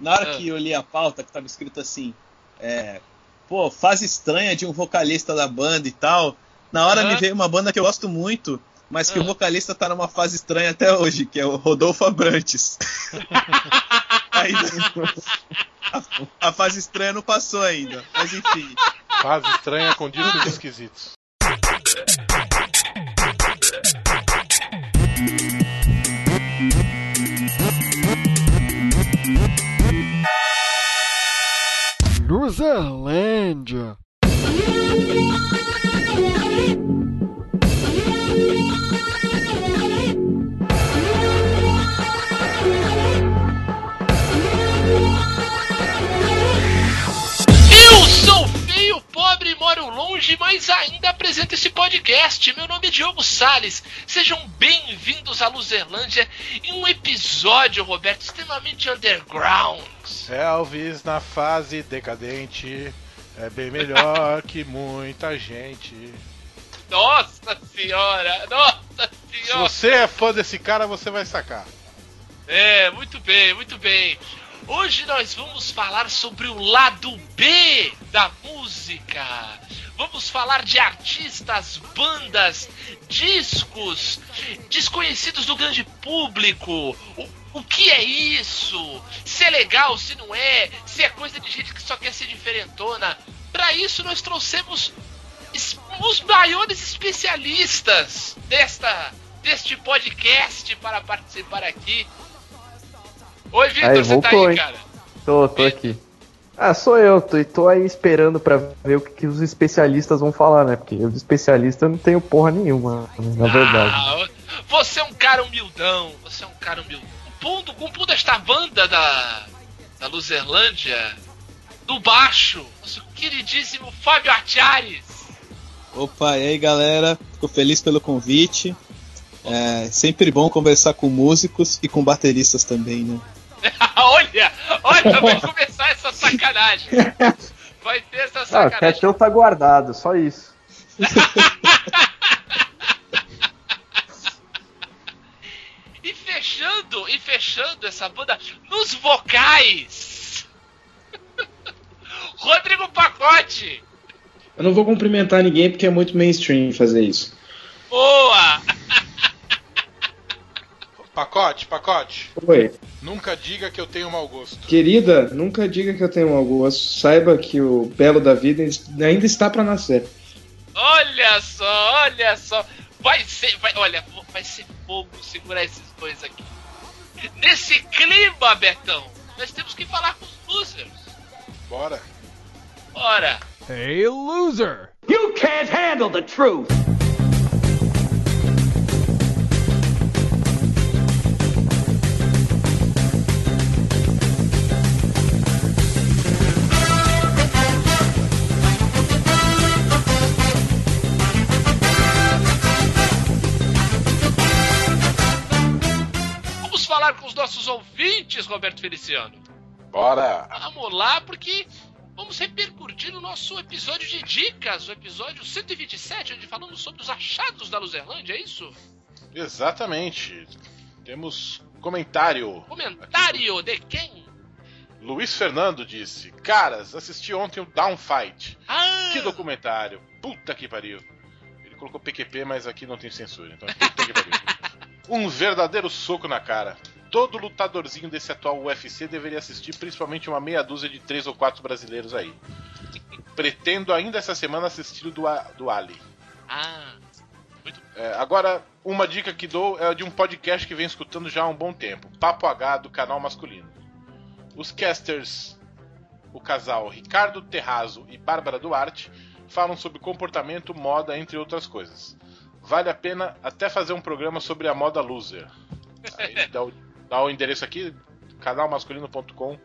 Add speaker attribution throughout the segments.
Speaker 1: Na hora ah. que eu li a pauta, que tava escrito assim, é, pô, fase estranha de um vocalista da banda e tal. Na hora me veio uma banda que eu gosto muito, mas que o vocalista tá numa fase estranha até hoje, que é o Rodolfo Abrantes. Aí, a, a, fase estranha não passou ainda, mas enfim.
Speaker 2: Fase estranha com discos esquisitos.
Speaker 3: Luzerlândia.
Speaker 4: Longe, mas ainda apresento esse podcast. Meu nome é Diogo Sales. Sejam bem-vindos à Luzerlândia em um episódio, Roberto, extremamente underground.
Speaker 2: Elvis na fase decadente é bem melhor que muita gente.
Speaker 4: Nossa senhora, nossa senhora.
Speaker 2: Se você é fã desse cara, você vai sacar.
Speaker 4: É, muito bem, muito bem. Hoje nós vamos falar sobre o lado B da música. Vamos falar de artistas, bandas, discos desconhecidos do grande público. O, o que é isso? Se é legal, se não é, se é coisa de gente que só quer ser diferentona. Para isso nós trouxemos os maiores especialistas desta deste podcast para participar aqui. Oi, Vitor,
Speaker 5: aí, você tá aí, hein? cara? Tô, tô aqui. Ah, sou eu, tô, tô aí esperando pra ver o que, que, os especialistas vão falar, né? Porque eu de especialista não tenho porra nenhuma, na verdade. Ah,
Speaker 4: você é um cara humildão, você é um cara humildão. Compondo, compondo esta banda da, da Luzerlândia, do baixo, nosso queridíssimo Fábio Artiares.
Speaker 1: Opa, e aí galera, fico feliz pelo convite. É sempre bom conversar com músicos e com bateristas também, né?
Speaker 4: olha, olha, vai começar essa sacanagem. Vai ter essa ah, sacanagem. Ah, o
Speaker 5: Ketchup tá guardado, só isso.
Speaker 4: e fechando, e fechando essa banda nos vocais. Rodrigo Pacote.
Speaker 6: Eu não vou cumprimentar ninguém porque é muito mainstream fazer isso.
Speaker 4: Boa!
Speaker 2: Pacote, pacote.
Speaker 6: Oi.
Speaker 2: Nunca diga que eu tenho mau gosto.
Speaker 6: Querida, nunca diga que eu tenho mau gosto. Saiba que o belo da vida ainda está para nascer.
Speaker 4: Olha só, olha só. Vai ser, vai, olha, vai ser fogo segurar esses dois aqui. Nesse clima, Betão, nós temos que falar com os losers.
Speaker 2: Bora.
Speaker 4: Bora.
Speaker 3: Hey, loser.
Speaker 7: You can't handle the truth.
Speaker 4: Nossos ouvintes, Roberto Feliciano.
Speaker 2: Bora!
Speaker 4: Vamos lá, porque vamos repercutir no nosso episódio de dicas, o episódio 127, onde falamos sobre os achados da Luzerlândia, é isso?
Speaker 2: Exatamente. Temos comentário.
Speaker 4: Comentário de quem?
Speaker 2: Luiz Fernando disse: Caras, assisti ontem o Downfight.
Speaker 4: Ah.
Speaker 2: Que documentário. Puta que pariu. Ele colocou PQP, mas aqui não tem censura. Então, puta que pariu. Um verdadeiro soco na cara todo lutadorzinho desse atual UFC deveria assistir, principalmente uma meia dúzia de três ou quatro brasileiros aí. Pretendo ainda essa semana assistir o do, do Ali.
Speaker 4: Ah.
Speaker 2: É, agora, uma dica que dou é de um podcast que vem escutando já há um bom tempo: Papo H do canal masculino. Os casters, o casal Ricardo Terrazo e Bárbara Duarte, falam sobre comportamento, moda, entre outras coisas. Vale a pena até fazer um programa sobre a moda loser. Aí dá o Dá o endereço aqui, canalmasculino.com.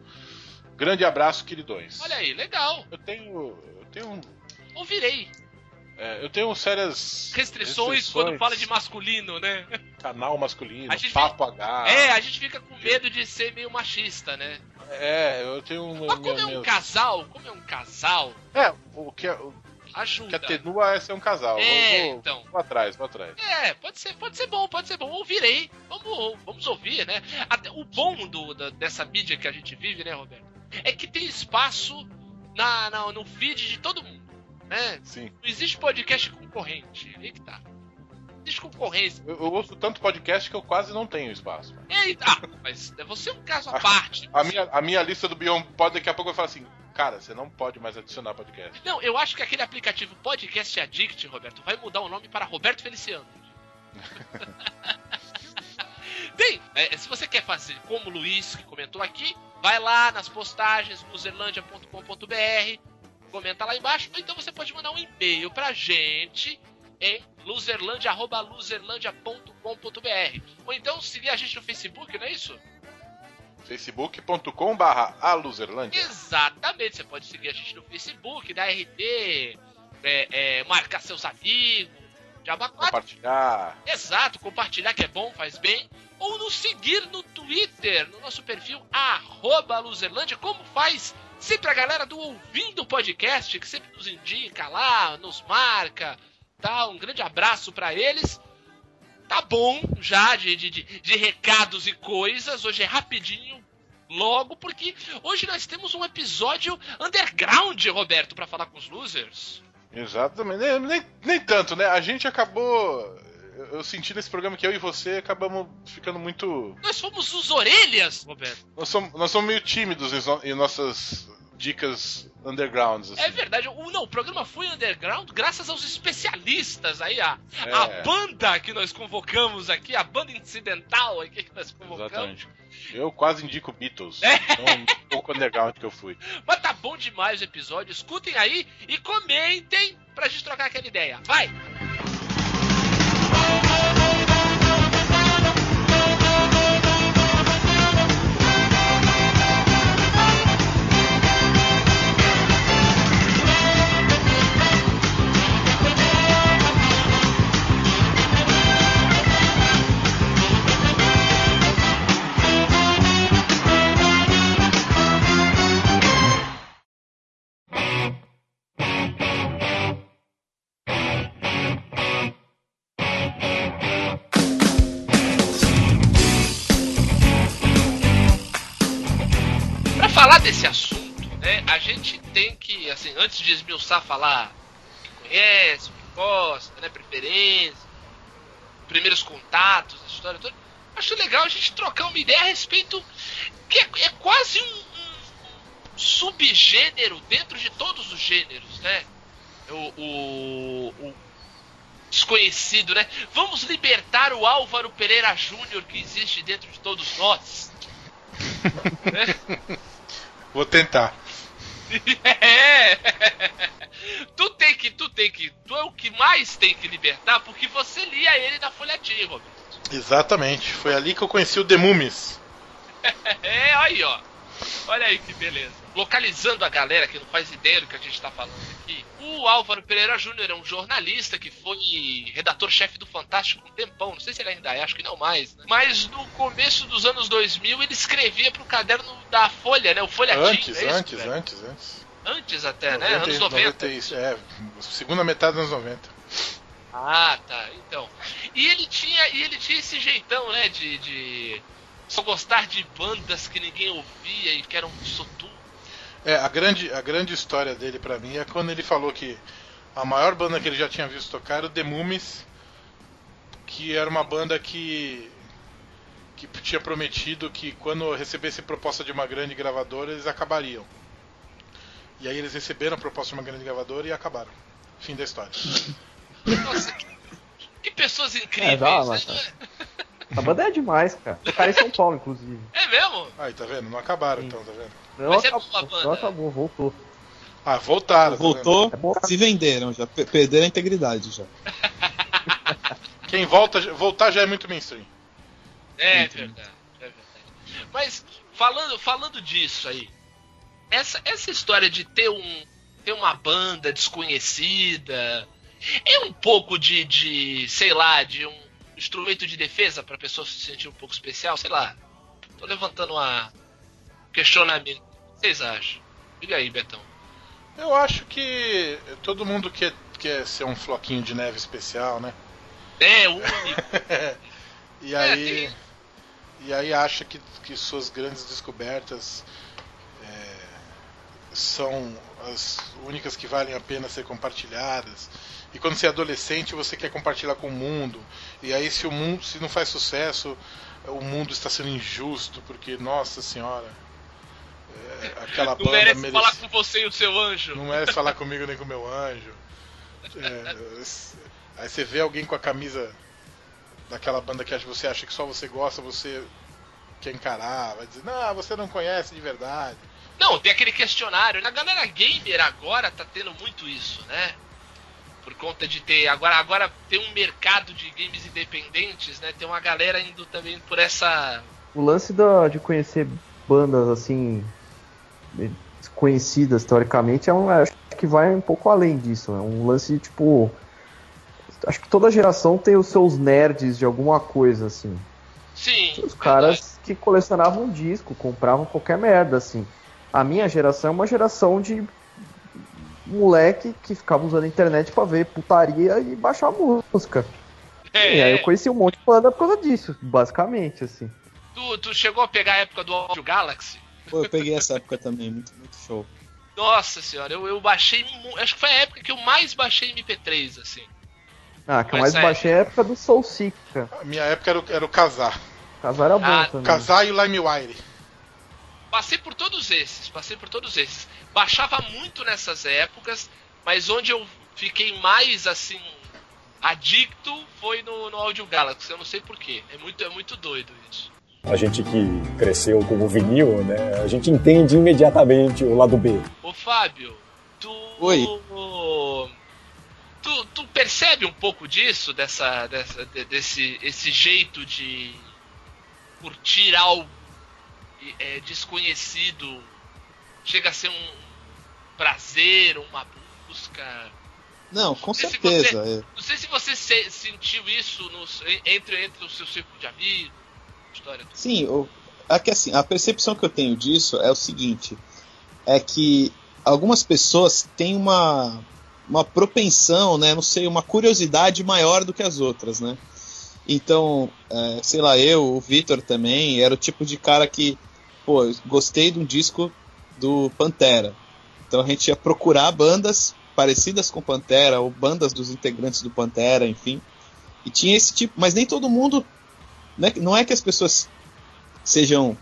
Speaker 2: Grande abraço, queridões.
Speaker 4: Olha aí, legal.
Speaker 2: Eu tenho. Eu tenho.
Speaker 4: Ouvirei.
Speaker 2: É, eu tenho sérias
Speaker 4: restrições, restrições, quando fala de masculino, né?
Speaker 2: Canal masculino, papo
Speaker 4: fica...
Speaker 2: H.
Speaker 4: É, a gente fica com medo de ser meio machista, né?
Speaker 2: É, eu tenho.
Speaker 4: Mas como é um casal, como é um casal.
Speaker 2: É, o que, o
Speaker 4: Ajuda.
Speaker 2: Que atenua é ser um casal.
Speaker 4: É,
Speaker 2: vou,
Speaker 4: então.
Speaker 2: vou atrás, vou atrás.
Speaker 4: É, pode ser, pode ser bom, pode ser bom. Ouvirei. Vamos, vamos ouvir, né? Até, o bom do, da- dessa mídia que a gente vive, né, Roberto? É que tem espaço na, na- no feed de todo mundo. Né?
Speaker 2: Sim.
Speaker 4: Não existe podcast concorrente. Aí que tá. Existe concorrência.
Speaker 2: Eu, eu ouço tanto podcast que eu quase não tenho espaço.
Speaker 4: Eita, ah, mas você é um caso à parte.
Speaker 2: A minha, a minha lista do Beyond Pod daqui a pouco eu falo assim, cara, você não pode mais adicionar podcast.
Speaker 4: Não, eu acho que aquele aplicativo Podcast Addict, Roberto, vai mudar o nome para Roberto Feliciano. Bem, é, se você quer fazer como o Luiz, que comentou aqui, vai lá nas postagens, loserlandia.com.br, comenta lá embaixo, ou então você pode mandar um e-mail pra gente em loserlandia.loserlandia.com.br. Ou então seguir a gente no Facebook, não é isso?
Speaker 2: facebook.com barra aluzerlândia.
Speaker 4: Exatamente, você pode seguir a gente no Facebook, da RT, é, é, marcar seus amigos, Jabá 4.
Speaker 2: Compartilhar.
Speaker 4: Exato, compartilhar que é bom, faz bem. Ou nos seguir no Twitter, no nosso perfil arroba Luzerlândia, como faz sempre a galera do Ouvindo Podcast, que sempre nos indica lá, nos marca, tá? Um grande abraço pra eles. Tá bom já de, de, de, recados e coisas, hoje é rapidinho, logo, porque hoje nós temos um episódio underground, Roberto, pra falar com os losers.
Speaker 2: Exatamente. Nem, nem, nem tanto, né? A gente acabou. Eu senti nesse programa que eu e você acabamos ficando muito.
Speaker 4: Nós fomos os orelhas, Roberto.
Speaker 2: Nós somos, nós somos meio tímidos em nossas dicas undergrounds. Assim.
Speaker 4: É verdade. O, não, o programa foi underground graças aos especialistas aí, a,
Speaker 2: É.
Speaker 4: a banda que nós convocamos aqui, a banda incidental aqui que nós convocamos.
Speaker 2: Exatamente. Eu quase indico Beatles.
Speaker 4: É.
Speaker 2: Então, um pouco underground que eu fui.
Speaker 4: Mas tá bom demais o episódio. Escutem aí e comentem pra gente trocar aquela ideia. Vai! A gente tem que, assim, antes de esmiuçar, falar o que conhece, o que gosta, né, preferência, primeiros contatos, a história toda. Acho legal a gente trocar uma ideia a respeito que é, é quase um, um subgênero dentro de todos os gêneros, né? O, o, o desconhecido, né? Vamos libertar o Álvaro Pereira Júnior que existe dentro de todos nós.
Speaker 2: Vou tentar.
Speaker 4: É. Tu tem que, tu tem que, tu é o que mais tem que libertar porque você lia ele na folhetinha, Roberto.
Speaker 2: Exatamente. Foi ali que eu conheci o The Mummies.
Speaker 4: É, aí, ó. Olha aí que beleza. Localizando a galera que não faz ideia do que a gente tá falando aqui. O Álvaro Pereira Júnior é um jornalista que foi redator-chefe do Fantástico um tempão. Não sei se ele ainda é, acho que não mais. né? Mas no começo dos anos 2000 ele escrevia pro caderno da Folha, né? O Folhatim.
Speaker 2: Antes,
Speaker 4: é isso,
Speaker 2: antes, antes, antes.
Speaker 4: Antes até, né? Anos 90.
Speaker 2: 90, é, segunda metade dos anos 90.
Speaker 4: Ah, tá. Então. E ele tinha, e ele tinha esse jeitão, né, de, de só gostar de bandas que ninguém ouvia e que eram sotu.
Speaker 2: É, a grande, a grande história dele pra mim é quando ele falou que a maior banda que ele já tinha visto tocar era o The Mummies, que era uma banda que que tinha prometido que quando recebesse proposta de uma grande gravadora eles acabariam. E aí eles receberam a proposta de uma grande gravadora e acabaram. Fim da história.
Speaker 4: Nossa, que, que pessoas incríveis.
Speaker 5: É, dá,
Speaker 4: né?
Speaker 5: A banda é demais, cara. Tocaram em São Paulo, inclusive.
Speaker 4: É mesmo?
Speaker 2: Aí, tá vendo? Não acabaram então, tá vendo?
Speaker 5: Não
Speaker 4: Mas é
Speaker 5: acabou,
Speaker 4: boa a banda.
Speaker 5: não acabou, voltou.
Speaker 2: Ah, voltaram. tá
Speaker 1: Voltou,
Speaker 5: É bom.
Speaker 1: se venderam já, pe- perderam a integridade já.
Speaker 2: Quem volta, voltar já é muito mainstream.
Speaker 4: É verdade, é verdade. Mas falando, falando disso aí, essa, essa história de ter um ter uma banda desconhecida é um pouco de, de sei lá, de um instrumento de defesa pra pessoa se sentir um pouco especial, sei lá. Tô levantando uma questionamento. O que vocês acham? Diga aí, Betão.
Speaker 2: Eu acho que todo mundo quer, quer ser um floquinho de neve especial, né?
Speaker 4: É, o único.
Speaker 2: E
Speaker 4: É,
Speaker 2: aí,
Speaker 4: tem-
Speaker 2: e aí acha que, que suas grandes descobertas é, são as únicas que valem a pena ser compartilhadas. E quando você é adolescente, você quer compartilhar com o mundo. E aí, se o mundo, se não faz sucesso, o mundo está sendo injusto, porque, nossa senhora, é, aquela
Speaker 4: Não
Speaker 2: banda
Speaker 4: merece
Speaker 2: merece-
Speaker 4: falar com você e o seu anjo.
Speaker 2: não merece falar comigo nem com meu anjo. É, aí você vê alguém com a camisa daquela banda que você acha que só você gosta, você quer encarar, vai dizer, não, você não conhece de verdade.
Speaker 4: Não, tem aquele questionário. Na galera gamer agora tá tendo muito isso, né? Por conta de ter. Agora, agora tem um mercado de games independentes, né? Tem uma galera indo também por essa.
Speaker 5: O lance da, de conhecer bandas assim desconhecidas teoricamente é um acho que vai um pouco além disso. É um lance tipo acho que toda geração tem os seus nerds de alguma coisa assim.
Speaker 4: Sim.
Speaker 5: Os caras que colecionavam disco, compravam qualquer merda assim. A minha geração é uma geração de moleque que ficava usando a internet pra ver putaria e baixar música.
Speaker 4: É,
Speaker 5: E aí eu conheci um monte de banda por causa disso, basicamente assim.
Speaker 4: tu, tu chegou a pegar a época do Audio Galaxy?
Speaker 1: Pô, eu peguei essa época também, muito, muito show.
Speaker 4: Nossa senhora, eu, eu baixei. Acho que foi a época que eu mais baixei MP3, assim.
Speaker 5: Ah, que eu mais
Speaker 4: é-
Speaker 5: baixei é a época do Soul Seeker.
Speaker 2: A minha época era o, era o casar.
Speaker 5: Casar era bom
Speaker 4: Ah,
Speaker 5: também.
Speaker 2: Casar e o LimeWire.
Speaker 4: Passei por todos esses, passei por todos esses. Baixava muito nessas épocas, mas onde eu fiquei mais assim adicto foi no, no Audio Galaxy. Eu não sei porquê. É muito, é muito doido isso.
Speaker 8: A gente que cresceu com o vinil, né? A gente entende imediatamente o lado B.
Speaker 4: Ô Fábio, tu.
Speaker 1: Oi.
Speaker 4: Tu, tu percebe um pouco disso, dessa, dessa, de- desse esse jeito de curtir algo é, desconhecido? Chega a ser um prazer, uma busca.
Speaker 1: Não, com
Speaker 4: Esse
Speaker 1: certeza. é.
Speaker 4: Não sei se você se- sentiu isso nos- entre, entre o seu círculo de amigos, história toda.
Speaker 1: Sim, o, é que assim, a percepção que eu tenho disso é o seguinte: é que algumas pessoas têm uma, uma propensão, né? Não sei, uma curiosidade maior do que as outras, né? Então, é, sei lá, eu, o Vitor também, era o tipo de cara que, pô, eu gostei de um disco do Pantera. Então a gente ia procurar bandas parecidas com Pantera, ou bandas dos integrantes do Pantera, enfim. E tinha esse tipo, mas nem todo mundo. Né, não é que as pessoas sejam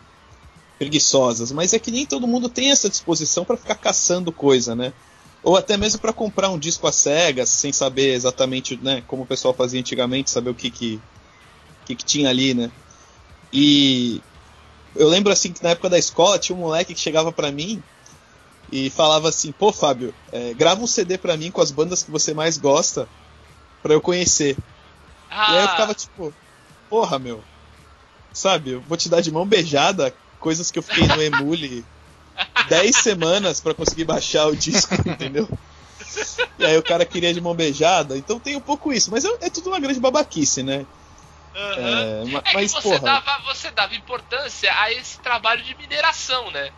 Speaker 1: preguiçosas, mas é que nem todo mundo tem essa disposição para ficar caçando coisa, né? Ou até mesmo para comprar um disco a cegas, sem saber exatamente, né, como o pessoal fazia antigamente, saber o que que, que, que tinha ali, né? E eu lembro assim que na época da escola tinha um moleque que chegava para mim e falava assim: "Pô, Fábio, é, grava um CD para mim com as bandas que você mais gosta para eu conhecer".
Speaker 4: Ah,
Speaker 1: E aí eu ficava tipo, porra, meu. Sabe, eu vou te dar de mão beijada coisas que eu fiquei no Emule 10 semanas pra conseguir baixar o disco, entendeu? E aí o cara queria de mão beijada, então tem um pouco isso, mas é, é tudo uma grande babaquice, né?
Speaker 4: Aham.
Speaker 1: É,
Speaker 4: É
Speaker 1: mas,
Speaker 4: que você
Speaker 1: porra,
Speaker 4: dava, você dava importância a esse trabalho de mineração, né?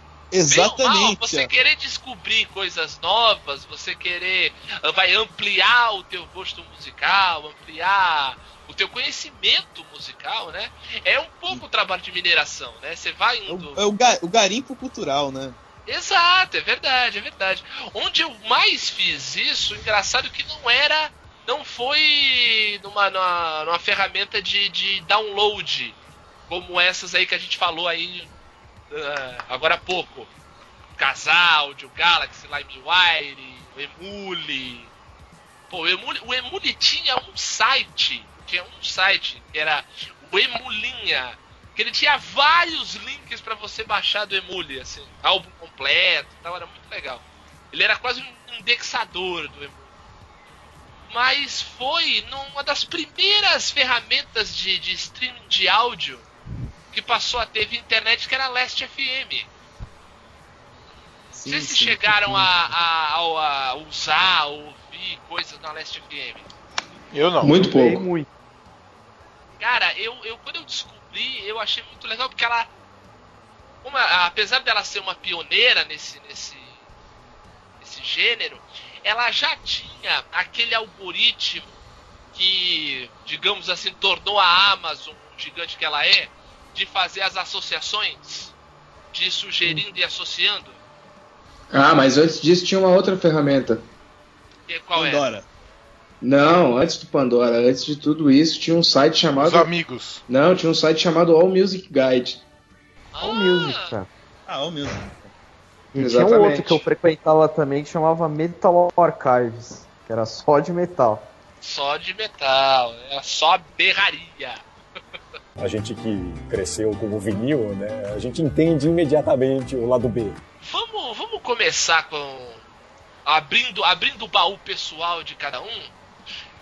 Speaker 4: Ou mal,
Speaker 1: exatamente.
Speaker 4: você querer descobrir coisas novas, você querer ah, vai ampliar o teu gosto musical, ampliar o teu conhecimento musical, né? É um pouco o trabalho de mineração, né? Você vai
Speaker 1: É
Speaker 4: indo.
Speaker 1: o, é o ga- o garimpo cultural, né?
Speaker 4: Exato, é verdade, é verdade. Onde eu mais fiz isso, engraçado que não era. Não foi numa, numa, numa ferramenta de, de download, como essas aí que a gente falou aí ah, agora há pouco. Casal, o Galaxy, LimeWire, o Emule. Pô, o Emule, o Emule tinha um site, tinha um site que era o Emulinha, que ele tinha vários links pra você baixar do Emule, assim, álbum completo tal, era muito legal. Ele era quase um indexador do Emule. Mas foi numa das primeiras ferramentas de, de streaming de áudio que passou a ter internet, que era a Last FM.
Speaker 1: Sim,
Speaker 4: Vocês se
Speaker 1: sim,
Speaker 4: chegaram
Speaker 1: sim.
Speaker 4: a, a, a- a usar, a ouvir coisas na Last FM.
Speaker 2: Eu não.
Speaker 6: Muito
Speaker 5: Sei
Speaker 6: pouco.
Speaker 5: muito.
Speaker 4: Cara, eu, eu quando eu descobri, eu achei muito legal porque ela, como a- apesar dela ser uma pioneira nesse nesse, nesse gênero, ela já tinha aquele algoritmo que, digamos assim, tornou a Amazon o gigante que ela é, de fazer as associações, de ir sugerindo e associando?
Speaker 6: Ah, mas antes disso tinha uma outra ferramenta.
Speaker 4: E Qual é?
Speaker 1: Pandora.
Speaker 6: Não, antes do Pandora, antes de tudo isso, tinha um site
Speaker 2: Os
Speaker 6: chamado.
Speaker 2: amigos.
Speaker 6: Não, tinha um site chamado All Music Guide.
Speaker 5: All Music, cara.
Speaker 1: Ah, o mesmo.
Speaker 5: E tinha um
Speaker 6: Exatamente.
Speaker 5: outro que eu frequentava também que chamava Metal Archives, que era só de metal.
Speaker 4: Só de metal, é só berraria.
Speaker 8: A gente que cresceu com o vinil, né? A gente entende imediatamente o lado B.
Speaker 4: Vamos, vamos começar com abrindo, abrindo o baú pessoal de cada um.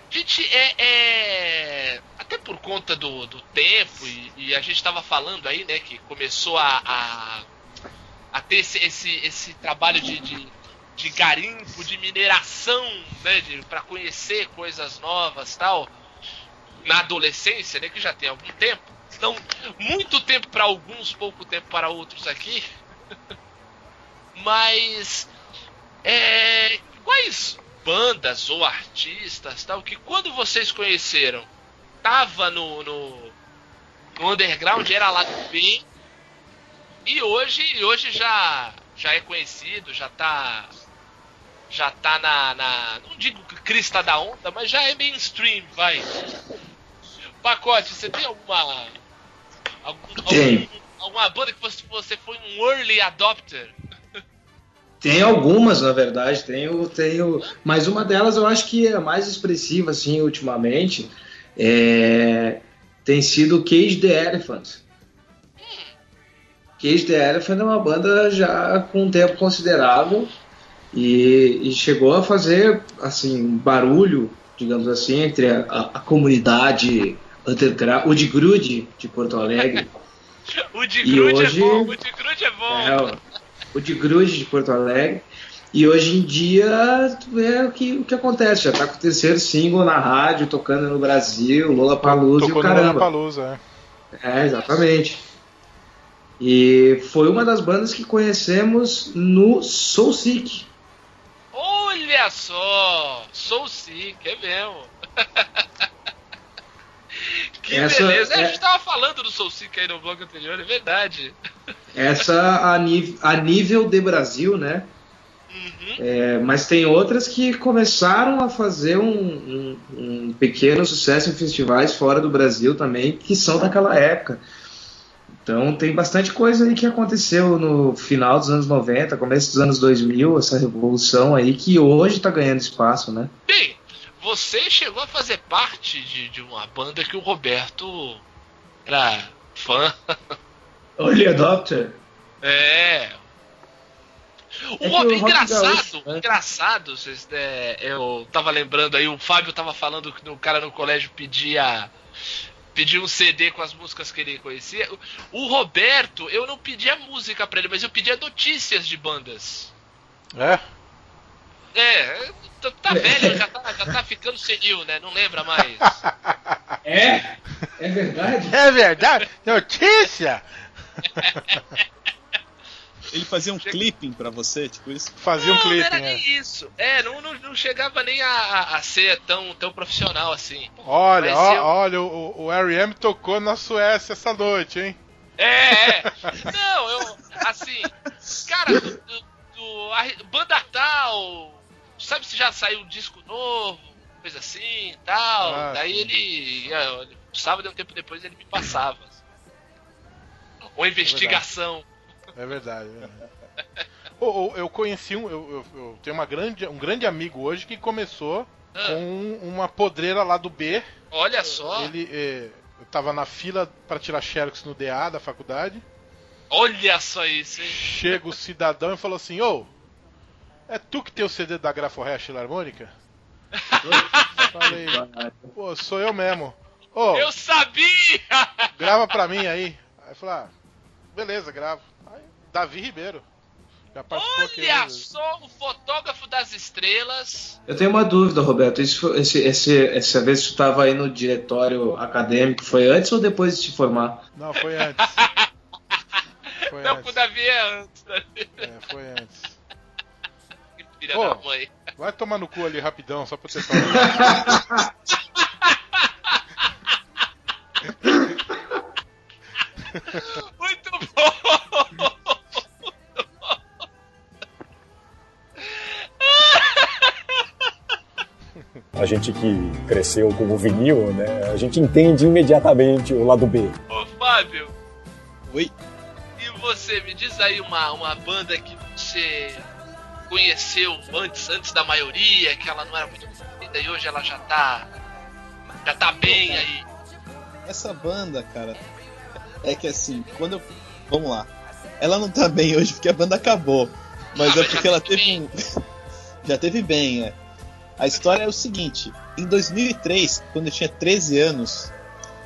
Speaker 4: Gente, é, é- até por conta do, do tempo e, e a gente estava falando aí, né, que começou a, a, a ter esse, esse, esse trabalho de, de, de garimpo, de mineração, né, para conhecer coisas novas, tal, na adolescência, né, que já tem algum tempo. Não, muito tempo para alguns, pouco tempo para outros aqui. Mas é, quais bandas ou artistas tal que quando vocês conheceram tava no, no, no underground era lá do B e hoje hoje já já é conhecido já tá já tá na, na não digo crista da onda mas já é mainstream vai. Pacote você tem alguma algum, algum- alguma banda que você, você foi um early adopter?
Speaker 6: Tem algumas, na verdade, tenho, tenho, mas uma delas eu acho que é a mais expressiva, assim, ultimamente, é, tem sido Cage the Elephant. Cage the Elephant é uma banda já com um tempo considerável e, e chegou a fazer, assim, um barulho, digamos assim, entre a, a- a comunidade underground, o de Grude de Porto Alegre.
Speaker 4: O de
Speaker 6: E
Speaker 4: grude
Speaker 6: hoje-
Speaker 4: é bom, o de grude é bom.
Speaker 6: É, o- de Grude de Porto Alegre. E hoje em dia tu vê o que, o que acontece. Já tá com o terceiro single na rádio, tocando no Brasil, Lola Palusa e o caramba.
Speaker 2: Palusa, é.
Speaker 6: É, exatamente. E foi uma das bandas que conhecemos no Soul Sick.
Speaker 4: Olha só! Sou sick, é mesmo. que
Speaker 6: Essa
Speaker 4: beleza. É, A
Speaker 6: é-
Speaker 4: gente tava falando do Soul Sick aí no blog anterior, é verdade.
Speaker 6: Essa a, ni- a nível de Brasil, né?
Speaker 4: Uhum.
Speaker 6: É, mas tem outras que começaram a fazer um, um- um pequeno sucesso em festivais fora do Brasil também, que são daquela época. Então tem bastante coisa aí que aconteceu no final dos anos 90, começo dos anos 2000, essa revolução aí que hoje está ganhando espaço, né?
Speaker 4: Bem, você chegou a fazer parte de, de uma banda que o Roberto era fã.
Speaker 6: Olha, Doctor.
Speaker 4: É. O
Speaker 6: É
Speaker 4: Rob- engraçado,
Speaker 6: gaúcho, né?
Speaker 4: engraçado, vocês, é, eu tava lembrando aí, o Fábio tava falando que o cara no colégio pedia pedia um CD com as músicas que ele conhecia. O, Roberto, eu não pedia música pra ele, mas eu pedia notícias de bandas.
Speaker 2: É?
Speaker 4: É, tá, tá velho, já tá, já tá ficando senil, né? Não lembra mais.
Speaker 6: É? É verdade?
Speaker 2: É verdade? Notícia!
Speaker 1: Ele fazia um clipping pra você, tipo isso.
Speaker 2: Fazia um
Speaker 4: não, não era
Speaker 2: né?
Speaker 4: nem isso. É, não, não, não chegava nem a, a- ser tão, tão profissional assim.
Speaker 2: Olha, ó-
Speaker 4: eu-
Speaker 2: olha, o, o R.E.M. tocou na Suécia essa noite, hein?
Speaker 4: É, é. Não, eu. Assim, cara, do, do- do- a banda tal. Sabe se já saiu um disco novo? Coisa assim tal.
Speaker 2: Ah,
Speaker 4: Daí
Speaker 2: sim.
Speaker 4: ele. é, Sábado e um tempo depois ele me passava. Uma investigação.
Speaker 2: É. É verdade. Ô, ô, eu conheci um. Eu, eu- eu tenho uma grande, um grande amigo hoje que começou
Speaker 4: Ah,
Speaker 2: com uma podreira lá do B.
Speaker 4: olha só.
Speaker 2: Ele. é, eu tava na fila pra tirar xerox no DA da faculdade.
Speaker 4: Olha só isso, hein?
Speaker 2: Chega o cidadão e falou assim: Ô, é tu que tem o CD da Graforré Filarmônica? Eu falei, pô, sou eu mesmo. Ô,
Speaker 4: Eu sabia!
Speaker 2: grava pra mim aí. Aí eu falei, ah, beleza, gravo. Davi Ribeiro. Já participou aqui.
Speaker 4: Olha
Speaker 2: né?
Speaker 4: só o fotógrafo das estrelas.
Speaker 6: Eu tenho uma dúvida, Roberto. Isso, foi- esse, esse, essa vez que tu estava aí no diretório acadêmico, foi antes ou depois de te formar?
Speaker 2: Não, foi antes. Foi
Speaker 4: Não,
Speaker 2: antes.
Speaker 4: pro Davi é antes. né?
Speaker 2: É, foi antes.
Speaker 4: Que filha
Speaker 2: Ô.
Speaker 4: da mãe.
Speaker 2: Vai tomar no cu ali rapidão, só pra testar.
Speaker 4: Muito bom!
Speaker 8: A gente que cresceu com o vinil, né? A gente entende imediatamente o lado B.
Speaker 4: Ô, Fábio,
Speaker 1: Oi.
Speaker 4: e você? Me diz aí uma, uma banda que você conheceu antes, antes da maioria, que ela não era muito conhecida e hoje ela já tá. Já tá bem aí.
Speaker 1: Essa banda, cara, é que assim, quando eu. Vamos lá. Ela não tá bem hoje porque a banda acabou. Mas
Speaker 4: Ah,
Speaker 1: é
Speaker 4: mas
Speaker 1: porque ela
Speaker 4: teve
Speaker 1: teve um. já teve bem, é. A história é o seguinte: em 2003, quando eu tinha 13 anos,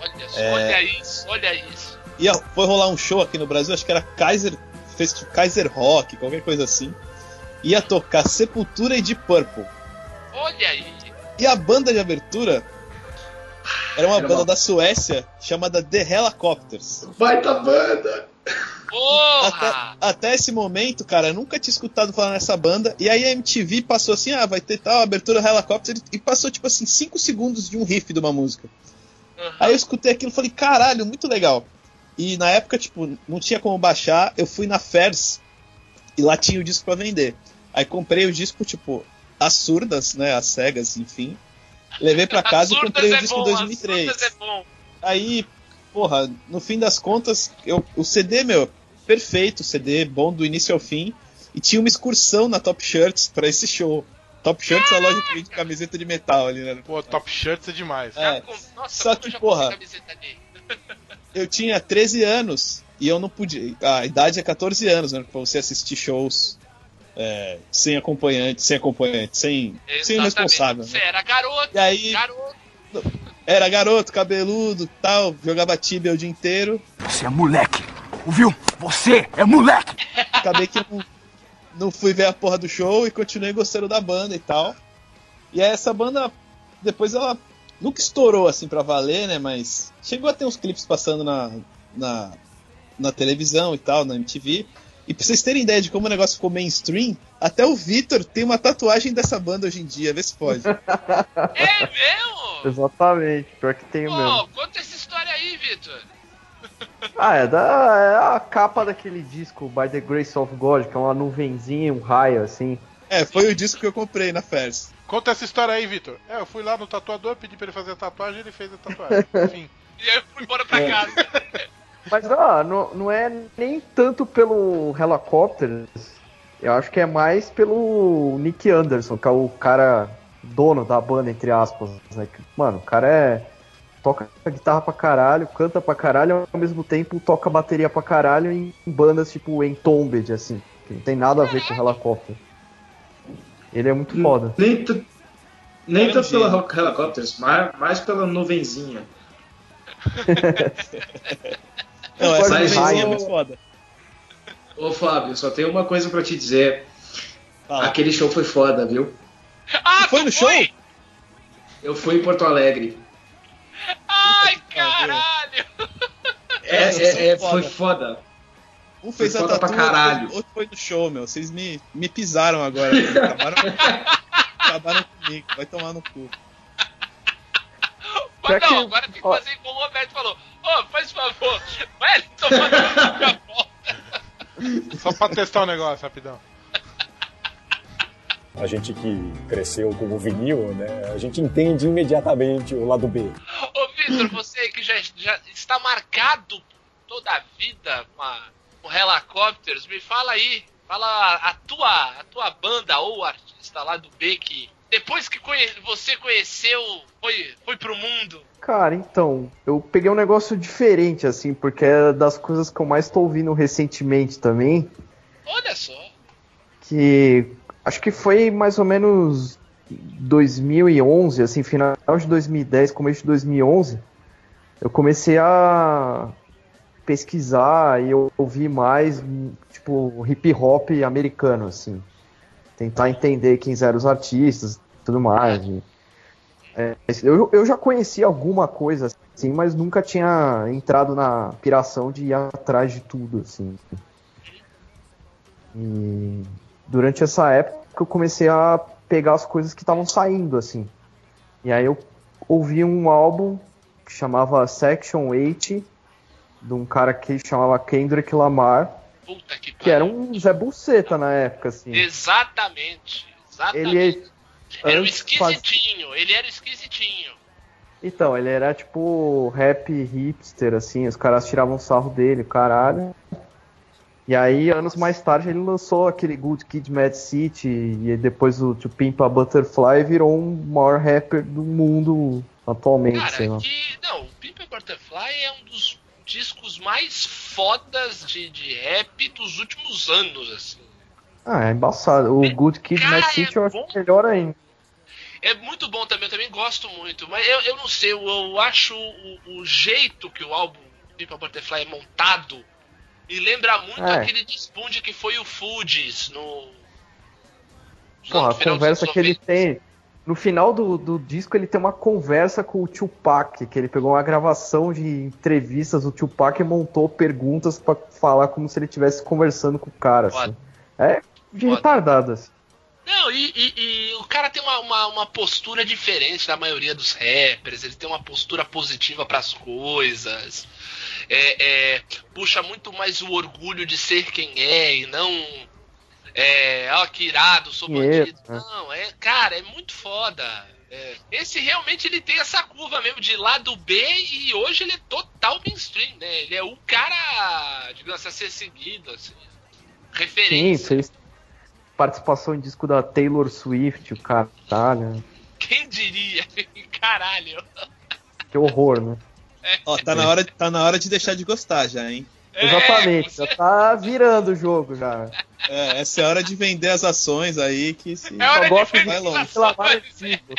Speaker 4: Olha
Speaker 1: É.
Speaker 4: olha isso, olha isso.
Speaker 1: ia, foi rolar um show aqui no Brasil, acho que era Kaiser, Festi- Kaiser Rock, qualquer coisa assim. Ia tocar Sepultura e Deep Purple.
Speaker 4: Olha aí.
Speaker 1: E a banda de abertura era uma
Speaker 6: Era
Speaker 1: banda
Speaker 6: uma-
Speaker 1: da Suécia chamada The Helicopters.
Speaker 6: Baita banda!
Speaker 4: Porra!
Speaker 1: Até esse momento, cara, eu nunca tinha escutado falar nessa banda. E aí a MTV passou assim: ah, vai ter tal abertura Helicopter. E passou, tipo assim, 5 segundos de um riff de uma música.
Speaker 4: Aham.
Speaker 1: Aí eu escutei aquilo e falei: caralho, muito legal. E na época, tipo, não tinha como baixar. Eu fui na Fairs e lá tinha o disco pra vender. Aí comprei o disco, tipo, as surdas, né? As cegas, enfim. Levei pra casa e comprei
Speaker 4: é
Speaker 1: o disco em
Speaker 4: bom, as
Speaker 1: 2003.
Speaker 4: Surdas é bom.
Speaker 1: Aí, porra, no fim das contas, eu, o CD, meu, perfeito, CD, bom do início ao fim. E tinha uma excursão na Top Shirts pra esse show. Top Shirts é a loja que vende camiseta de metal ali, né?
Speaker 2: Pô, Top Shirts é demais.
Speaker 1: É.
Speaker 4: Já Nossa,
Speaker 1: Só que,
Speaker 4: eu já
Speaker 1: porra,
Speaker 4: comprei camiseta dele.
Speaker 1: Eu tinha 13 anos e eu não podia. A idade é 14 anos, né? Pra você assistir shows é, sem acompanhante, sem acompanhante, sem, sem responsável.
Speaker 4: Você
Speaker 1: Né?
Speaker 4: era garoto,
Speaker 1: E aí,
Speaker 4: garoto.
Speaker 1: Era garoto, cabeludo tal, jogava tibia o dia inteiro.
Speaker 7: Você é moleque. Ouviu? Você é moleque.
Speaker 1: acabei que não, não fui ver a porra do show e continuei gostando da banda e tal. E aí essa banda, depois ela nunca estourou assim pra valer, né? Mas chegou a ter uns clipes passando na, na, na televisão e tal, na MTV. E pra vocês terem ideia de como o negócio ficou mainstream, até o Vitor tem uma tatuagem dessa banda hoje em dia, vê se pode.
Speaker 4: É mesmo?
Speaker 5: Exatamente, pior que mesmo.
Speaker 4: Pô, conta essa história aí, Vitor.
Speaker 5: Ah, é, da, é a capa daquele disco By the Grace of God, que é uma nuvenzinha, um raio assim.
Speaker 1: É, foi o disco que eu comprei na Fers.
Speaker 2: Conta essa história aí, Vitor. É, eu fui lá no tatuador, pedi pra ele fazer a tatuagem ele fez a tatuagem. Enfim.
Speaker 4: E aí eu fui embora
Speaker 1: É.
Speaker 4: pra casa.
Speaker 5: Mas ah, não, não é nem tanto pelo Helicopters, eu acho que é mais pelo Nick Anderson, que é o cara dono da banda, entre aspas. Né? Mano, o cara é. toca guitarra pra caralho, canta pra caralho, ao mesmo tempo toca bateria pra caralho em, bandas tipo Entombed, assim, que não tem nada a ver com o Helicopter. Ele é muito foda.
Speaker 6: Nem, nem tanto. Rock Helicopters, mais, mais pela nuvenzinha.
Speaker 1: Não, essa é
Speaker 6: o-
Speaker 1: muito foda.
Speaker 6: Ô Fábio, só tenho uma coisa pra te dizer.
Speaker 1: Fala.
Speaker 6: Aquele show foi foda, viu?
Speaker 4: Ah,
Speaker 1: Foi no show?
Speaker 6: Eu fui em Porto Alegre.
Speaker 4: Ai, caralho!
Speaker 6: É, é- é-
Speaker 1: foi
Speaker 6: foi
Speaker 1: foda. Um fez
Speaker 6: Foi
Speaker 1: a
Speaker 6: foda pra
Speaker 1: tatu,
Speaker 6: caralho.
Speaker 1: outro, outro foi no show, meu. Vocês me, me pisaram agora. Acabaram, acabaram comigo. Vai tomar no cu.
Speaker 4: Mas não,
Speaker 5: que-
Speaker 4: agora tem que fazer como o Roberto falou. Ô, faz favor, vai ali tomar já volta.
Speaker 2: Só pra testar o negócio, rapidão.
Speaker 8: A gente que cresceu com o vinil, né? A gente entende imediatamente o lado B.
Speaker 4: Ô, Vitor, você que já, já está marcado toda a vida com, a, com Helicopters, me fala aí. Fala a tua, a tua banda ou artista lá do B que depois que conhe- você conheceu, foi, foi pro mundo.
Speaker 5: Cara, então, eu peguei um negócio diferente, assim, porque é das coisas que eu mais tô ouvindo recentemente também.
Speaker 4: Olha só.
Speaker 5: que acho que foi mais ou menos 2011, assim, final de 2010, começo de 2011, eu comecei a pesquisar e eu ouvi mais, tipo, hip hop americano, assim. Tentar entender quem eram os artistas tudo mais. é, eu, eu já conhecia alguma coisa, assim, mas nunca tinha entrado na piração de ir atrás de tudo, assim. E durante essa época eu comecei a pegar as coisas que estavam saindo, assim. E aí eu ouvi um álbum que chamava Section 8, de um cara que chamava Kendrick Lamar,
Speaker 4: Puta que
Speaker 5: que era um Zé Buceta na época, assim.
Speaker 4: Exatamente. Exatamente.
Speaker 5: Ele
Speaker 4: Era o
Speaker 5: antes faz-
Speaker 4: esquisitinho, ele era esquisitinho.
Speaker 5: Então, ele era tipo rap hipster, assim, os caras tiravam sarro dele, caralho. E aí, anos mais tarde, ele lançou aquele Good Kid Mad City, e depois o To Pimp a Butterfly virou um maior rapper do mundo atualmente.
Speaker 4: Cara, que. Não, o Pimp a Butterfly é um dos discos mais fodas de, de rap dos últimos anos, assim.
Speaker 5: Ah, é embaçado. O Good Kid
Speaker 4: Cara,
Speaker 5: Mad City eu
Speaker 4: é
Speaker 5: acho
Speaker 4: bom.
Speaker 5: melhor ainda.
Speaker 4: É muito bom também, eu também gosto muito. Mas eu, eu não sei, eu, eu acho o, o jeito que o álbum Pimp a Butterfly é montado me lembra muito
Speaker 5: É.
Speaker 4: aquele desponde que foi o Foods no. No
Speaker 5: a conversa que ele
Speaker 4: 90.
Speaker 5: tem. No final do, do disco, ele tem uma conversa com o Tupac, que ele pegou uma gravação de entrevistas, o Tupac montou perguntas pra falar como se ele estivesse conversando com o cara. Assim. É de
Speaker 4: Foda.
Speaker 5: retardado, assim.
Speaker 4: Não, e, e- e o cara tem uma, uma, uma postura diferente da maioria dos rappers, ele tem uma postura positiva pras coisas, é, é, puxa muito mais o orgulho de ser quem é e não. É, ó, que irado, sou bandido.
Speaker 5: né?
Speaker 4: Não, é, cara, é muito foda. É, esse realmente ele tem essa curva mesmo de lado B e hoje ele é total mainstream, né? Ele é o cara, digamos assim, a ser seguido, assim.
Speaker 5: Sim,
Speaker 4: Referência.
Speaker 5: fez participação em disco da Taylor Swift, o cara, né?
Speaker 4: Quem diria? Caralho.
Speaker 5: Que horror, né?
Speaker 1: Ó, tá na, hora, tá na hora de deixar de gostar já, hein?
Speaker 4: É,
Speaker 5: Exatamente,
Speaker 4: você-
Speaker 5: já tá virando o jogo já.
Speaker 1: É, essa é a hora de vender as ações aí que se.
Speaker 4: É
Speaker 5: Só
Speaker 4: de
Speaker 5: gosto de
Speaker 1: vai longe.
Speaker 5: Kendrick Lamar antigo.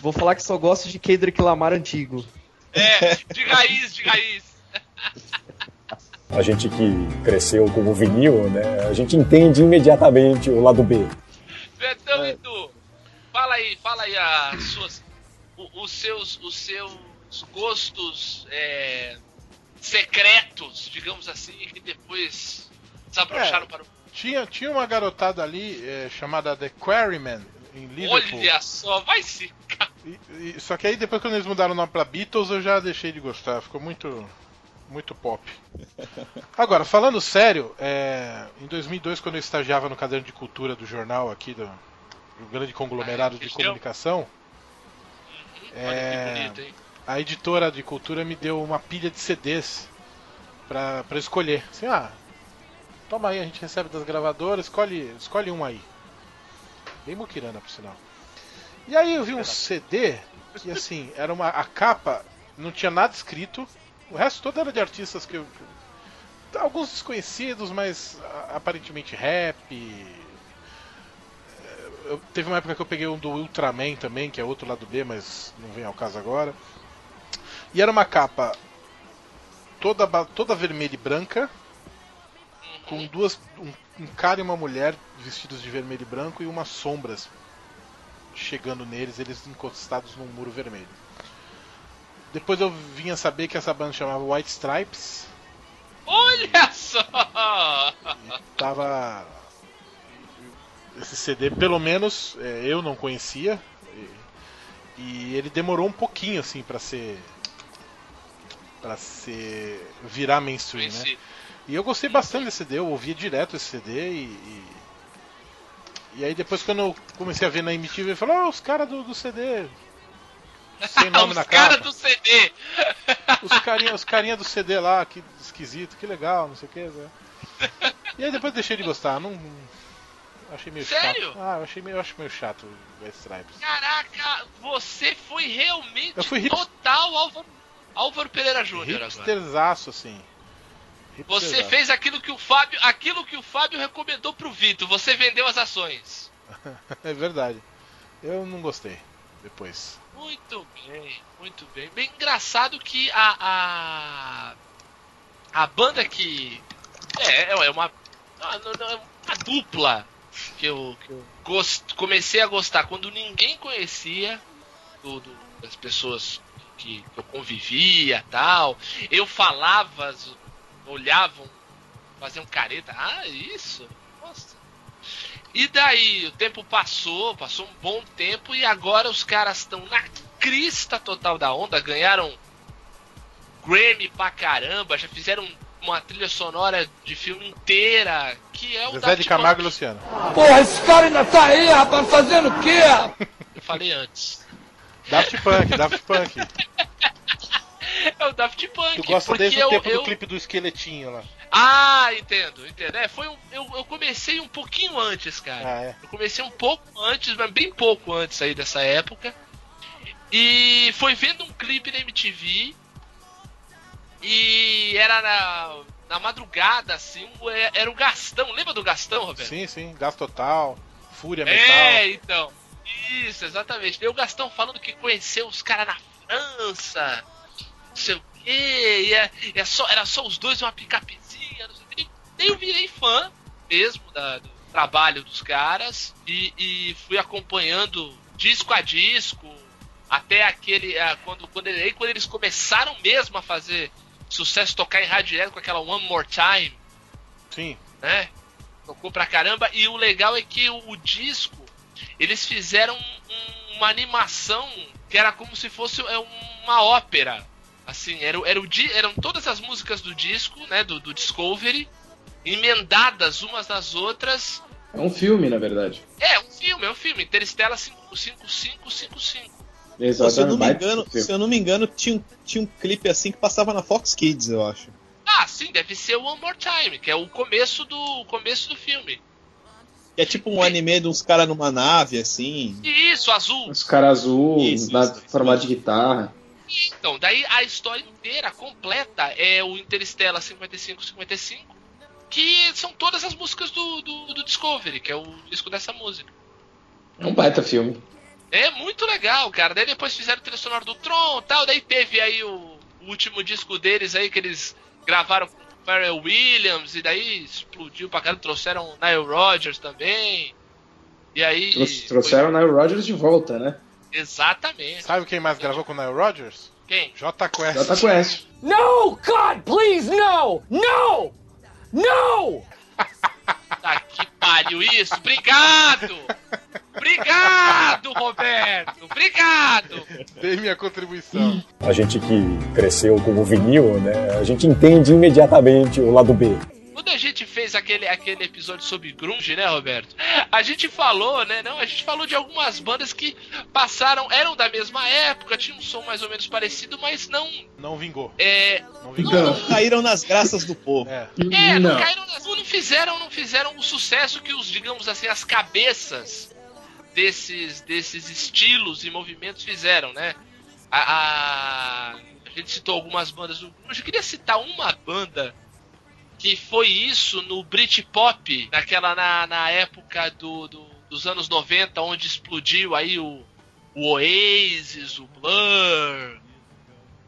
Speaker 5: Vou falar que só gosto de Kendrick Lamar antigo.
Speaker 4: É, de raiz, de raiz.
Speaker 8: A gente que cresceu com o vinil, né? A gente entende imediatamente o lado B.
Speaker 4: Betão e tu, fala aí, fala aí as suas, os seus, os seus gostos é, secretos, digamos assim, que depois desabrocharam
Speaker 2: É.
Speaker 4: para o
Speaker 2: Tinha, tinha uma garotada ali é, chamada The Quarryman em Liverpool.
Speaker 4: Olha só, vai se.
Speaker 2: E- e- só que aí depois quando eles mudaram o nome pra Beatles eu já deixei de gostar, ficou muito muito pop. Agora, falando sério, é, em 2002 quando eu estagiava no caderno de cultura do jornal aqui do, do grande conglomerado
Speaker 4: Ah,
Speaker 2: de comunicação,
Speaker 4: Olha
Speaker 2: É.
Speaker 4: que bonito, hein?
Speaker 2: A editora de cultura me deu uma pilha de CDs pra escolher. Assim, ah, toma aí, a gente recebe das gravadoras, escolhe, escolhe um aí. Bem muquirana, por sinal. E aí eu vi um CD que assim, era uma. A capa não tinha nada escrito. O resto todo era de artistas que eu. Alguns desconhecidos, mas aparentemente rap. É, Eu, teve uma época que eu peguei um do Ultraman também, que é outro lado B, mas não vem ao caso agora. E era uma capa toda, toda vermelha e branca, com duas. Um, um cara e uma mulher vestidos de vermelho e branco e umas sombras chegando neles, eles encostados num muro vermelho. Depois eu vinha saber que essa banda chamava White Stripes.
Speaker 4: Olha só!
Speaker 2: Tava. Esse CD, pelo menos, é, eu não conhecia. E, e ele demorou um pouquinho, assim, pra ser. Pra ser. virar mainstream, né? E eu gostei bastante desse CD, eu ouvia direto esse CD e. E, e aí depois quando eu comecei a ver na MTV, eu falei, oh, os caras do, do CD. Sem nome na
Speaker 4: Os caras do CD!
Speaker 2: Os carinha, os carinha do CD lá, que esquisito, que legal, não sei o que. Né? E aí depois deixei de gostar, não. Achei meio
Speaker 4: Sério?
Speaker 2: chato. Ah, eu achei meio, eu acho meio chato o Stripes.
Speaker 4: Caraca, você foi realmente
Speaker 2: Eu fui hipster-
Speaker 4: total Álvaro, Álvaro Pereira Júnior agora.
Speaker 2: Hipsterzaço, assim.
Speaker 4: Você
Speaker 2: Hipsterzaço.
Speaker 4: fez aquilo que o Fábio, aquilo que o Fábio recomendou pro Vitor. Você vendeu as ações.
Speaker 2: É verdade. Eu não gostei depois.
Speaker 4: Muito bem, muito bem. Bem engraçado que a a, a banda que é, é uma não, não, não, é uma dupla que eu, que eu gost, comecei a gostar quando ninguém conhecia do, do- das pessoas que, que eu convivia tal. Eu falava, olhavam, faziam careta. Ah, isso? Nossa. E daí, o tempo passou, passou um bom tempo, e agora os caras estão na crista total da onda, ganharam Grammy pra caramba, já fizeram uma trilha sonora de filme inteira, que é o
Speaker 2: Zezé
Speaker 4: Daft
Speaker 2: de Camargo e. Luciano.
Speaker 3: Porra, esse cara ainda tá aí, rapaz, fazendo o quê?
Speaker 4: Eu falei antes.
Speaker 2: Daft Punk, Daft Punk.
Speaker 4: É o Daft Punk.
Speaker 2: Tu gosta desde
Speaker 4: eu,
Speaker 2: o tempo
Speaker 4: eu...
Speaker 2: do clipe do esqueletinho lá.
Speaker 4: Ah, entendo, entendo. É, foi um, eu, eu comecei um pouquinho antes, cara.
Speaker 2: Ah, é.
Speaker 4: Eu comecei um pouco antes, mas bem pouco antes aí dessa época. E foi vendo um clipe na MTV. E era na, na madrugada, assim, o- era o Gastão. Lembra do Gastão, Roberto?
Speaker 2: Sim, sim. Gás Total, Fúria Metal.
Speaker 4: É, então. Isso, exatamente. Daí o Gastão falando que conheceu os caras na França, não sei o quê, e é, é só, era só os dois uma picapezinha, não sei o quê. Daí eu virei fã mesmo da- do trabalho dos caras e, e fui acompanhando disco a disco até aquele. quando, quando, ele- quando eles começaram mesmo a fazer sucesso, tocar em rádio direto com aquela One More Time
Speaker 2: Sim.
Speaker 4: né? Tocou pra caramba. E o legal é que o, o disco, eles fizeram um- uma animação que era como se fosse é, uma ópera. Assim, era, o- era o, di- eram todas as músicas do disco, né? Do, do Discovery, emendadas umas nas outras.
Speaker 6: É um filme, na verdade.
Speaker 4: É, um filme, é um filme. Interstellar 5555.
Speaker 1: Pô, se eu
Speaker 6: Exatamente.
Speaker 1: não me engano, se eu não me engano tinha, um- tinha um clipe assim que passava na Fox Kids, eu acho.
Speaker 4: Ah, sim, deve ser o One More Time, que é o começo do o começo do filme.
Speaker 1: Que é tipo um anime de uns caras numa nave, assim.
Speaker 4: Isso, azul.
Speaker 6: Os caras azul,
Speaker 1: Isso,
Speaker 6: na
Speaker 1: isso, isso.
Speaker 6: formato de guitarra.
Speaker 4: Então, daí a história inteira, completa, é o Interstellar 5555, que são todas as músicas do, do, do Discovery, que é o disco dessa música.
Speaker 6: É um baita filme.
Speaker 4: É muito legal, cara. Daí depois fizeram o trilha sonora do Tron e tal, daí teve aí o, o último disco deles aí, que eles gravaram com o Pharrell Williams, e daí explodiu pra caramba, trouxeram Nile Rodgers também. E aí...
Speaker 6: Trou- Trouxeram o Nile Rodgers de volta, né?
Speaker 4: foi- Exatamente.
Speaker 2: Sabe quem mais gravou com o Nile Rodgers?
Speaker 4: Quem?
Speaker 2: J Quest.
Speaker 6: Jota Quest.
Speaker 3: No, God, please, no! No! No!
Speaker 4: Tá que pariu isso. Obrigado! Obrigado, Roberto! Obrigado!
Speaker 2: Dei minha contribuição.
Speaker 8: A gente que cresceu com o vinil, né? A gente entende imediatamente o lado B.
Speaker 4: Quando a gente fez aquele, aquele episódio sobre grunge, né, Roberto? A gente falou, né? Não, a gente falou de algumas bandas que passaram, eram da mesma época, tinham um som mais ou menos parecido, mas não
Speaker 2: Não vingou.
Speaker 4: é,
Speaker 2: Não vingou.
Speaker 6: Então,
Speaker 1: Caíram nas graças do povo.
Speaker 2: É.
Speaker 4: É, não,
Speaker 6: não.
Speaker 4: caíram nas- não fizeram, não fizeram o sucesso que os, digamos assim, as cabeças desses, desses estilos e movimentos fizeram, né? A, a, a gente citou algumas bandas do grunge. Eu queria citar uma banda que foi isso no Britpop, naquela na, na época do, do- dos anos 90, onde explodiu aí o, o Oasis, o Blur,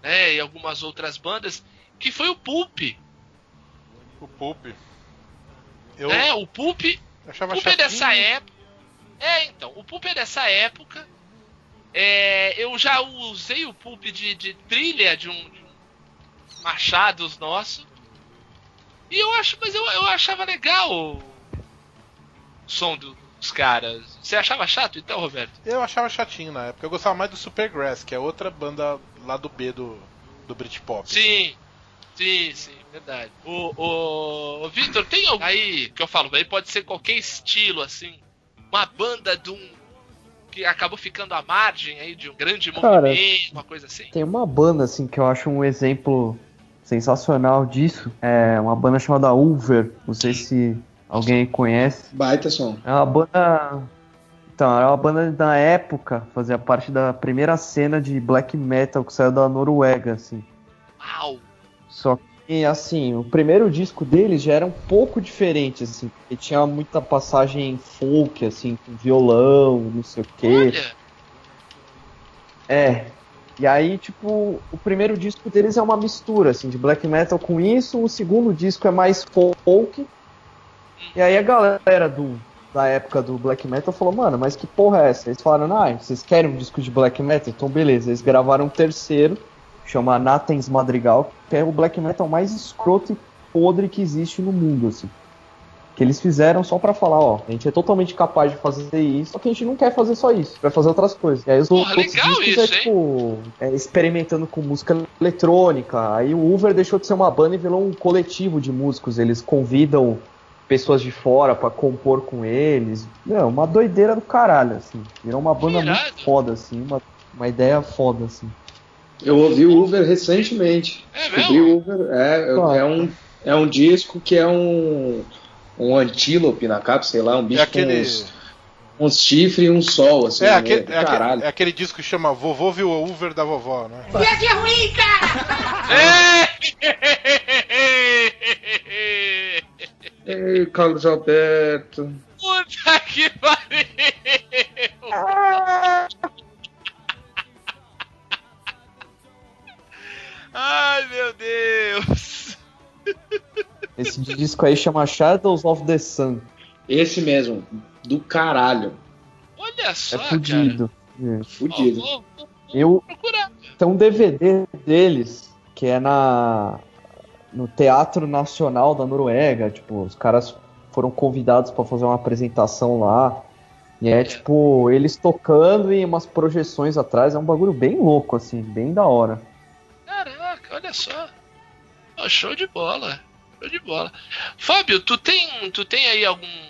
Speaker 4: né, e algumas outras bandas, que foi o Pulp.
Speaker 2: O Pulp. Eu
Speaker 4: É, o Pulp, o Pulp é dessa época. É, então, o Pulp é dessa época. É, eu já usei o Pulp de, de trilha de um, de um Machados nosso. E eu acho, mas eu, eu achava legal o som do- dos caras. Você achava chato então, Roberto?
Speaker 2: Eu achava chatinho na época. Eu gostava mais do Supergrass, que é outra banda lá do B do, do Britpop.
Speaker 4: Sim, sim, sim, verdade. O, o, o Vitor, tem algum aí que eu falo, aí pode ser qualquer estilo, assim, uma banda de um que acabou ficando à margem aí de um grande
Speaker 5: Cara,
Speaker 4: movimento, uma coisa assim.
Speaker 5: Tem uma banda, assim, que eu acho um exemplo sensacional disso. É uma banda chamada Ulver. Não sei se alguém conhece.
Speaker 6: Baita som.
Speaker 5: É uma banda. Então, era uma banda da época, fazia parte da primeira cena de black metal que saiu da Noruega, assim.
Speaker 4: Uau!
Speaker 5: Só que, assim, o primeiro disco deles já era um pouco diferente, assim, porque tinha muita passagem folk, assim, com violão, não sei o quê.
Speaker 4: Olha,
Speaker 5: É. E aí, tipo, o primeiro disco deles é uma mistura, assim, de black metal com isso, o segundo disco é mais folk. E aí a galera do, da época do black metal falou, mano, mas que porra é essa? Eles falaram, ah, vocês querem um disco de black metal? Então beleza, eles gravaram um terceiro, chama Nathens Madrigal, que é o black metal mais escroto e podre que existe no mundo, assim. Que eles fizeram só pra falar, ó, a gente é totalmente capaz de fazer isso, só que a gente não quer fazer só isso, vai fazer outras coisas. E aí os
Speaker 4: Porra,
Speaker 5: outros discos
Speaker 4: isso,
Speaker 5: é tipo é, experimentando com música eletrônica. Aí o Uber deixou de ser uma banda e virou um coletivo de músicos. Eles convidam pessoas de fora pra compor com eles. Não, uma doideira do caralho, assim. Virou uma banda muito foda, assim, uma, uma ideia foda, assim.
Speaker 6: Eu ouvi o Uber recentemente.
Speaker 4: É
Speaker 6: Descobri
Speaker 4: mesmo?
Speaker 6: o Uber. É, é, é um, é um disco que é um, um antílope na capa, sei lá, um bicho
Speaker 2: É aquele.
Speaker 6: com uns, uns chifres e um sol, assim.
Speaker 2: É
Speaker 6: no
Speaker 2: aquele, é, aquele,
Speaker 6: Caralho.
Speaker 2: é aquele disco que chama Vovô viu o Uber da vovó, né?
Speaker 6: Ei, Carlos Alberto.
Speaker 4: Puta que pariu! Ai, meu Deus!
Speaker 5: Esse disco aí chama Shadows of the Sun.
Speaker 6: Esse mesmo, do caralho.
Speaker 4: Olha só,
Speaker 5: É
Speaker 4: cara.
Speaker 5: fudido. É.
Speaker 6: Fudido.
Speaker 4: Ó, vou, vou- vou
Speaker 5: Eu
Speaker 4: procurar.
Speaker 5: tem um DVD deles que é na no Teatro Nacional da Noruega, tipo, os caras foram convidados pra fazer uma apresentação lá. E é tipo, eles tocando e umas projeções atrás, é um bagulho bem louco assim, bem da hora.
Speaker 4: Olha só. Ó, show de bola. Show de bola. Fábio, tu tem, tu tem aí algum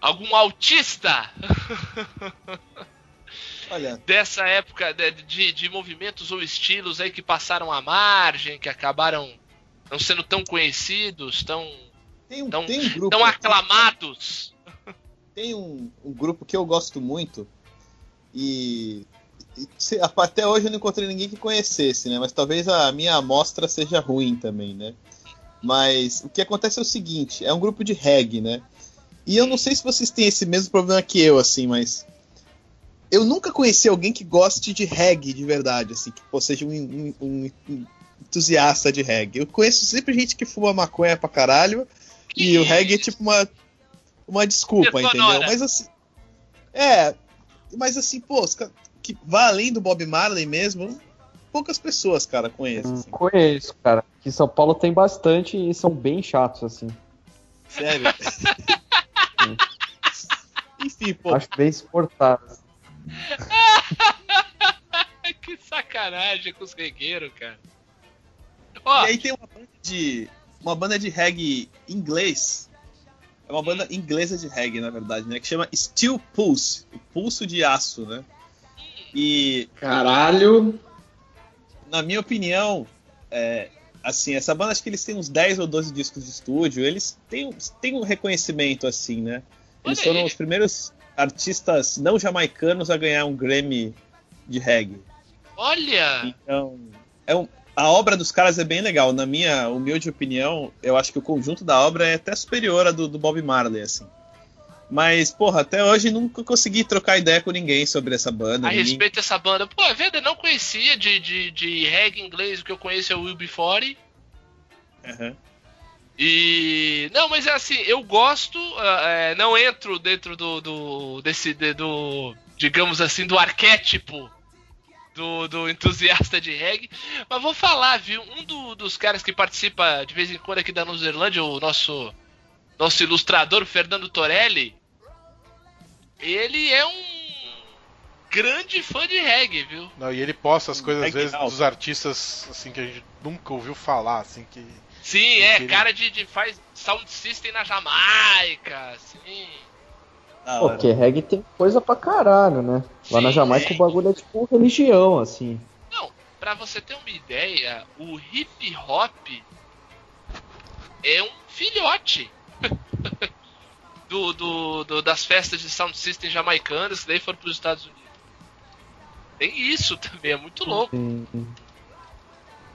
Speaker 4: algum autista
Speaker 1: Olha,
Speaker 4: dessa época de, de, de movimentos ou estilos aí que passaram à margem, que acabaram não sendo tão conhecidos, tão,
Speaker 1: tem um,
Speaker 4: Tão-
Speaker 1: tem um grupo.
Speaker 4: tão aclamados?
Speaker 1: Tem um, um grupo que eu gosto muito e, até hoje eu não encontrei ninguém que conhecesse, né? Mas talvez a minha amostra seja ruim também, né? Mas o que acontece é o seguinte, é um grupo de reggae, né? E eu não sei se vocês têm esse mesmo problema que eu, assim, mas eu nunca conheci alguém que goste de reggae de verdade, assim, que pô, seja um, um- um- entusiasta de reggae. Eu conheço sempre gente que fuma maconha pra caralho e o reggae é tipo uma, uma desculpa, entendeu? Mas assim. É. Mas assim, pô, os que vá além do Bob Marley mesmo, poucas pessoas, cara, conhecem. Assim.
Speaker 5: conheço, cara. Aqui em São Paulo tem bastante e são bem chatos assim.
Speaker 1: Sério. Enfim, pô.
Speaker 5: Acho bem exportado.
Speaker 4: que sacanagem com os regueiros, cara. Ó,
Speaker 1: E aí tem uma banda de. Uma banda de reggae inglês. É uma banda inglesa de reggae, na verdade, né? Que chama Steel Pulse. O pulso de aço, né? E
Speaker 6: Caralho.
Speaker 1: na minha opinião, é, assim, essa banda acho que eles têm uns 10 ou 12 discos de estúdio, eles têm, um- têm um reconhecimento assim, né? Eles
Speaker 4: Olha
Speaker 1: foram
Speaker 4: aí.
Speaker 1: os primeiros artistas não jamaicanos a ganhar um Grammy de reggae.
Speaker 4: olha!
Speaker 1: Então, é um- a obra dos caras é bem legal. Na minha humilde opinião, eu acho que o conjunto da obra é até superior à do, do Bob Marley, assim. Mas, porra, até hoje nunca consegui trocar ideia com ninguém sobre essa banda.
Speaker 4: A
Speaker 1: ninguém-
Speaker 4: respeito dessa banda, pô, é verdade, não conhecia de, de, de reggae inglês, o que eu conheço é o Will Before.
Speaker 1: Aham.
Speaker 4: E. Não, mas é assim, eu gosto, ah, é, não entro dentro do. do desse. de- do. digamos assim, do arquétipo do, do entusiasta de reggae. Mas vou falar, viu? Um do- dos caras que participa de vez em quando aqui da Nova Zelândia, o nosso. Nosso ilustrador, o Fernando Torelli. Ele é um grande fã de reggae, viu?
Speaker 2: Não, e ele posta as coisas, às vezes,
Speaker 1: House.
Speaker 2: dos artistas assim que a gente nunca ouviu falar, assim, que.
Speaker 4: Sim, é,
Speaker 2: Aquele-
Speaker 4: cara de, de faz sound system na Jamaica, sim.
Speaker 5: Pô,
Speaker 1: hora.
Speaker 5: porque reggae tem coisa pra caralho, né? Lá na
Speaker 4: Sim,
Speaker 5: Jamaica
Speaker 4: sim.
Speaker 5: o bagulho é tipo religião, assim.
Speaker 4: Não, pra você ter uma ideia, o hip hop é um filhote do, do, do- das festas de sound system jamaicanas que daí foram pros Estados Unidos. Tem isso também, é muito louco.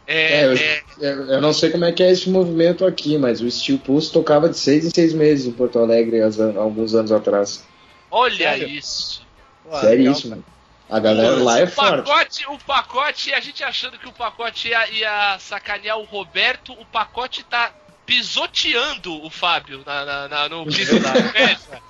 Speaker 4: É,
Speaker 6: É, eu,
Speaker 4: é,
Speaker 6: eu- eu não sei como é que é esse movimento aqui, mas o Steel Pulse tocava de seis em seis meses em Porto Alegre an- alguns anos atrás.
Speaker 4: olha
Speaker 1: Sério?
Speaker 4: isso.
Speaker 1: Pô, legal,
Speaker 6: Seríssimo. A galera lá é
Speaker 4: O
Speaker 6: forte.
Speaker 4: pacote, o pacote, a gente achando que o pacote ia, ia sacanear o Roberto, o pacote tá pisoteando o Fábio na, na- na- no piso da festa.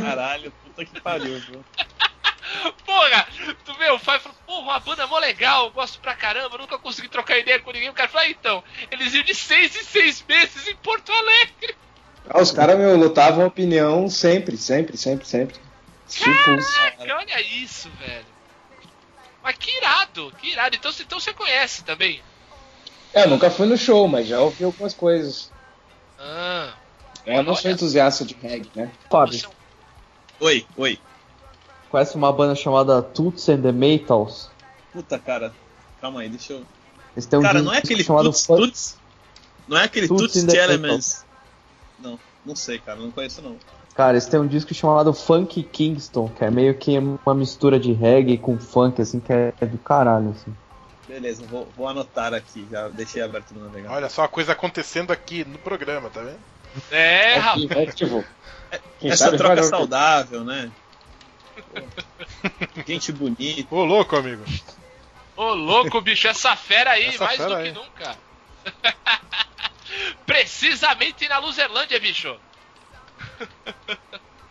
Speaker 1: Caralho, puta que pariu, viu?
Speaker 4: Porra, tu vê, o Fábio falou, porra, uma banda mó legal, eu gosto pra caramba, nunca consegui trocar ideia com ninguém. O cara falou, ah, então, eles iam de seis em seis meses em Porto Alegre.
Speaker 6: Ah, os caras, meu, lutavam opinião sempre, sempre, sempre, sempre.
Speaker 4: Caraca, olha isso, velho. Mas que irado, que irado. Então, então você conhece também?
Speaker 6: É, eu nunca fui no show, mas já ouvi algumas coisas.
Speaker 4: Ah,
Speaker 6: Eu não sou
Speaker 4: Olha.
Speaker 6: entusiasta de reggae, né?
Speaker 5: Fábio,
Speaker 4: é
Speaker 1: Oi, oi.
Speaker 5: conhece uma banda chamada Toots and the Maytals?
Speaker 1: Puta, cara. Calma aí, deixa eu.
Speaker 5: Eles têm um
Speaker 1: Cara,
Speaker 5: disco
Speaker 1: não é aquele
Speaker 5: chamado
Speaker 1: Tuts,
Speaker 5: Fun-
Speaker 1: Tuts? Não é aquele
Speaker 5: in the
Speaker 1: the Elements? Não, não sei, cara, não conheço não.
Speaker 5: Cara, eles têm um disco chamado Funk Kingston, que é meio que uma mistura de reggae com funk, assim, que é do caralho, assim.
Speaker 1: Beleza, vou, vou anotar aqui, já deixei aberto no navegador.
Speaker 2: Olha só a coisa acontecendo aqui no programa, tá vendo?
Speaker 4: É, rapaz.
Speaker 6: Aqui, né, tipo, quem
Speaker 1: Essa troca saudável, né? Pô, Gente bonita.
Speaker 2: Ô, louco, amigo.
Speaker 4: Ô, louco, bicho, essa fera aí,
Speaker 2: Essa
Speaker 4: mais
Speaker 2: fera
Speaker 4: do
Speaker 2: aí.
Speaker 4: que nunca. Precisamente na Luzerlândia, bicho.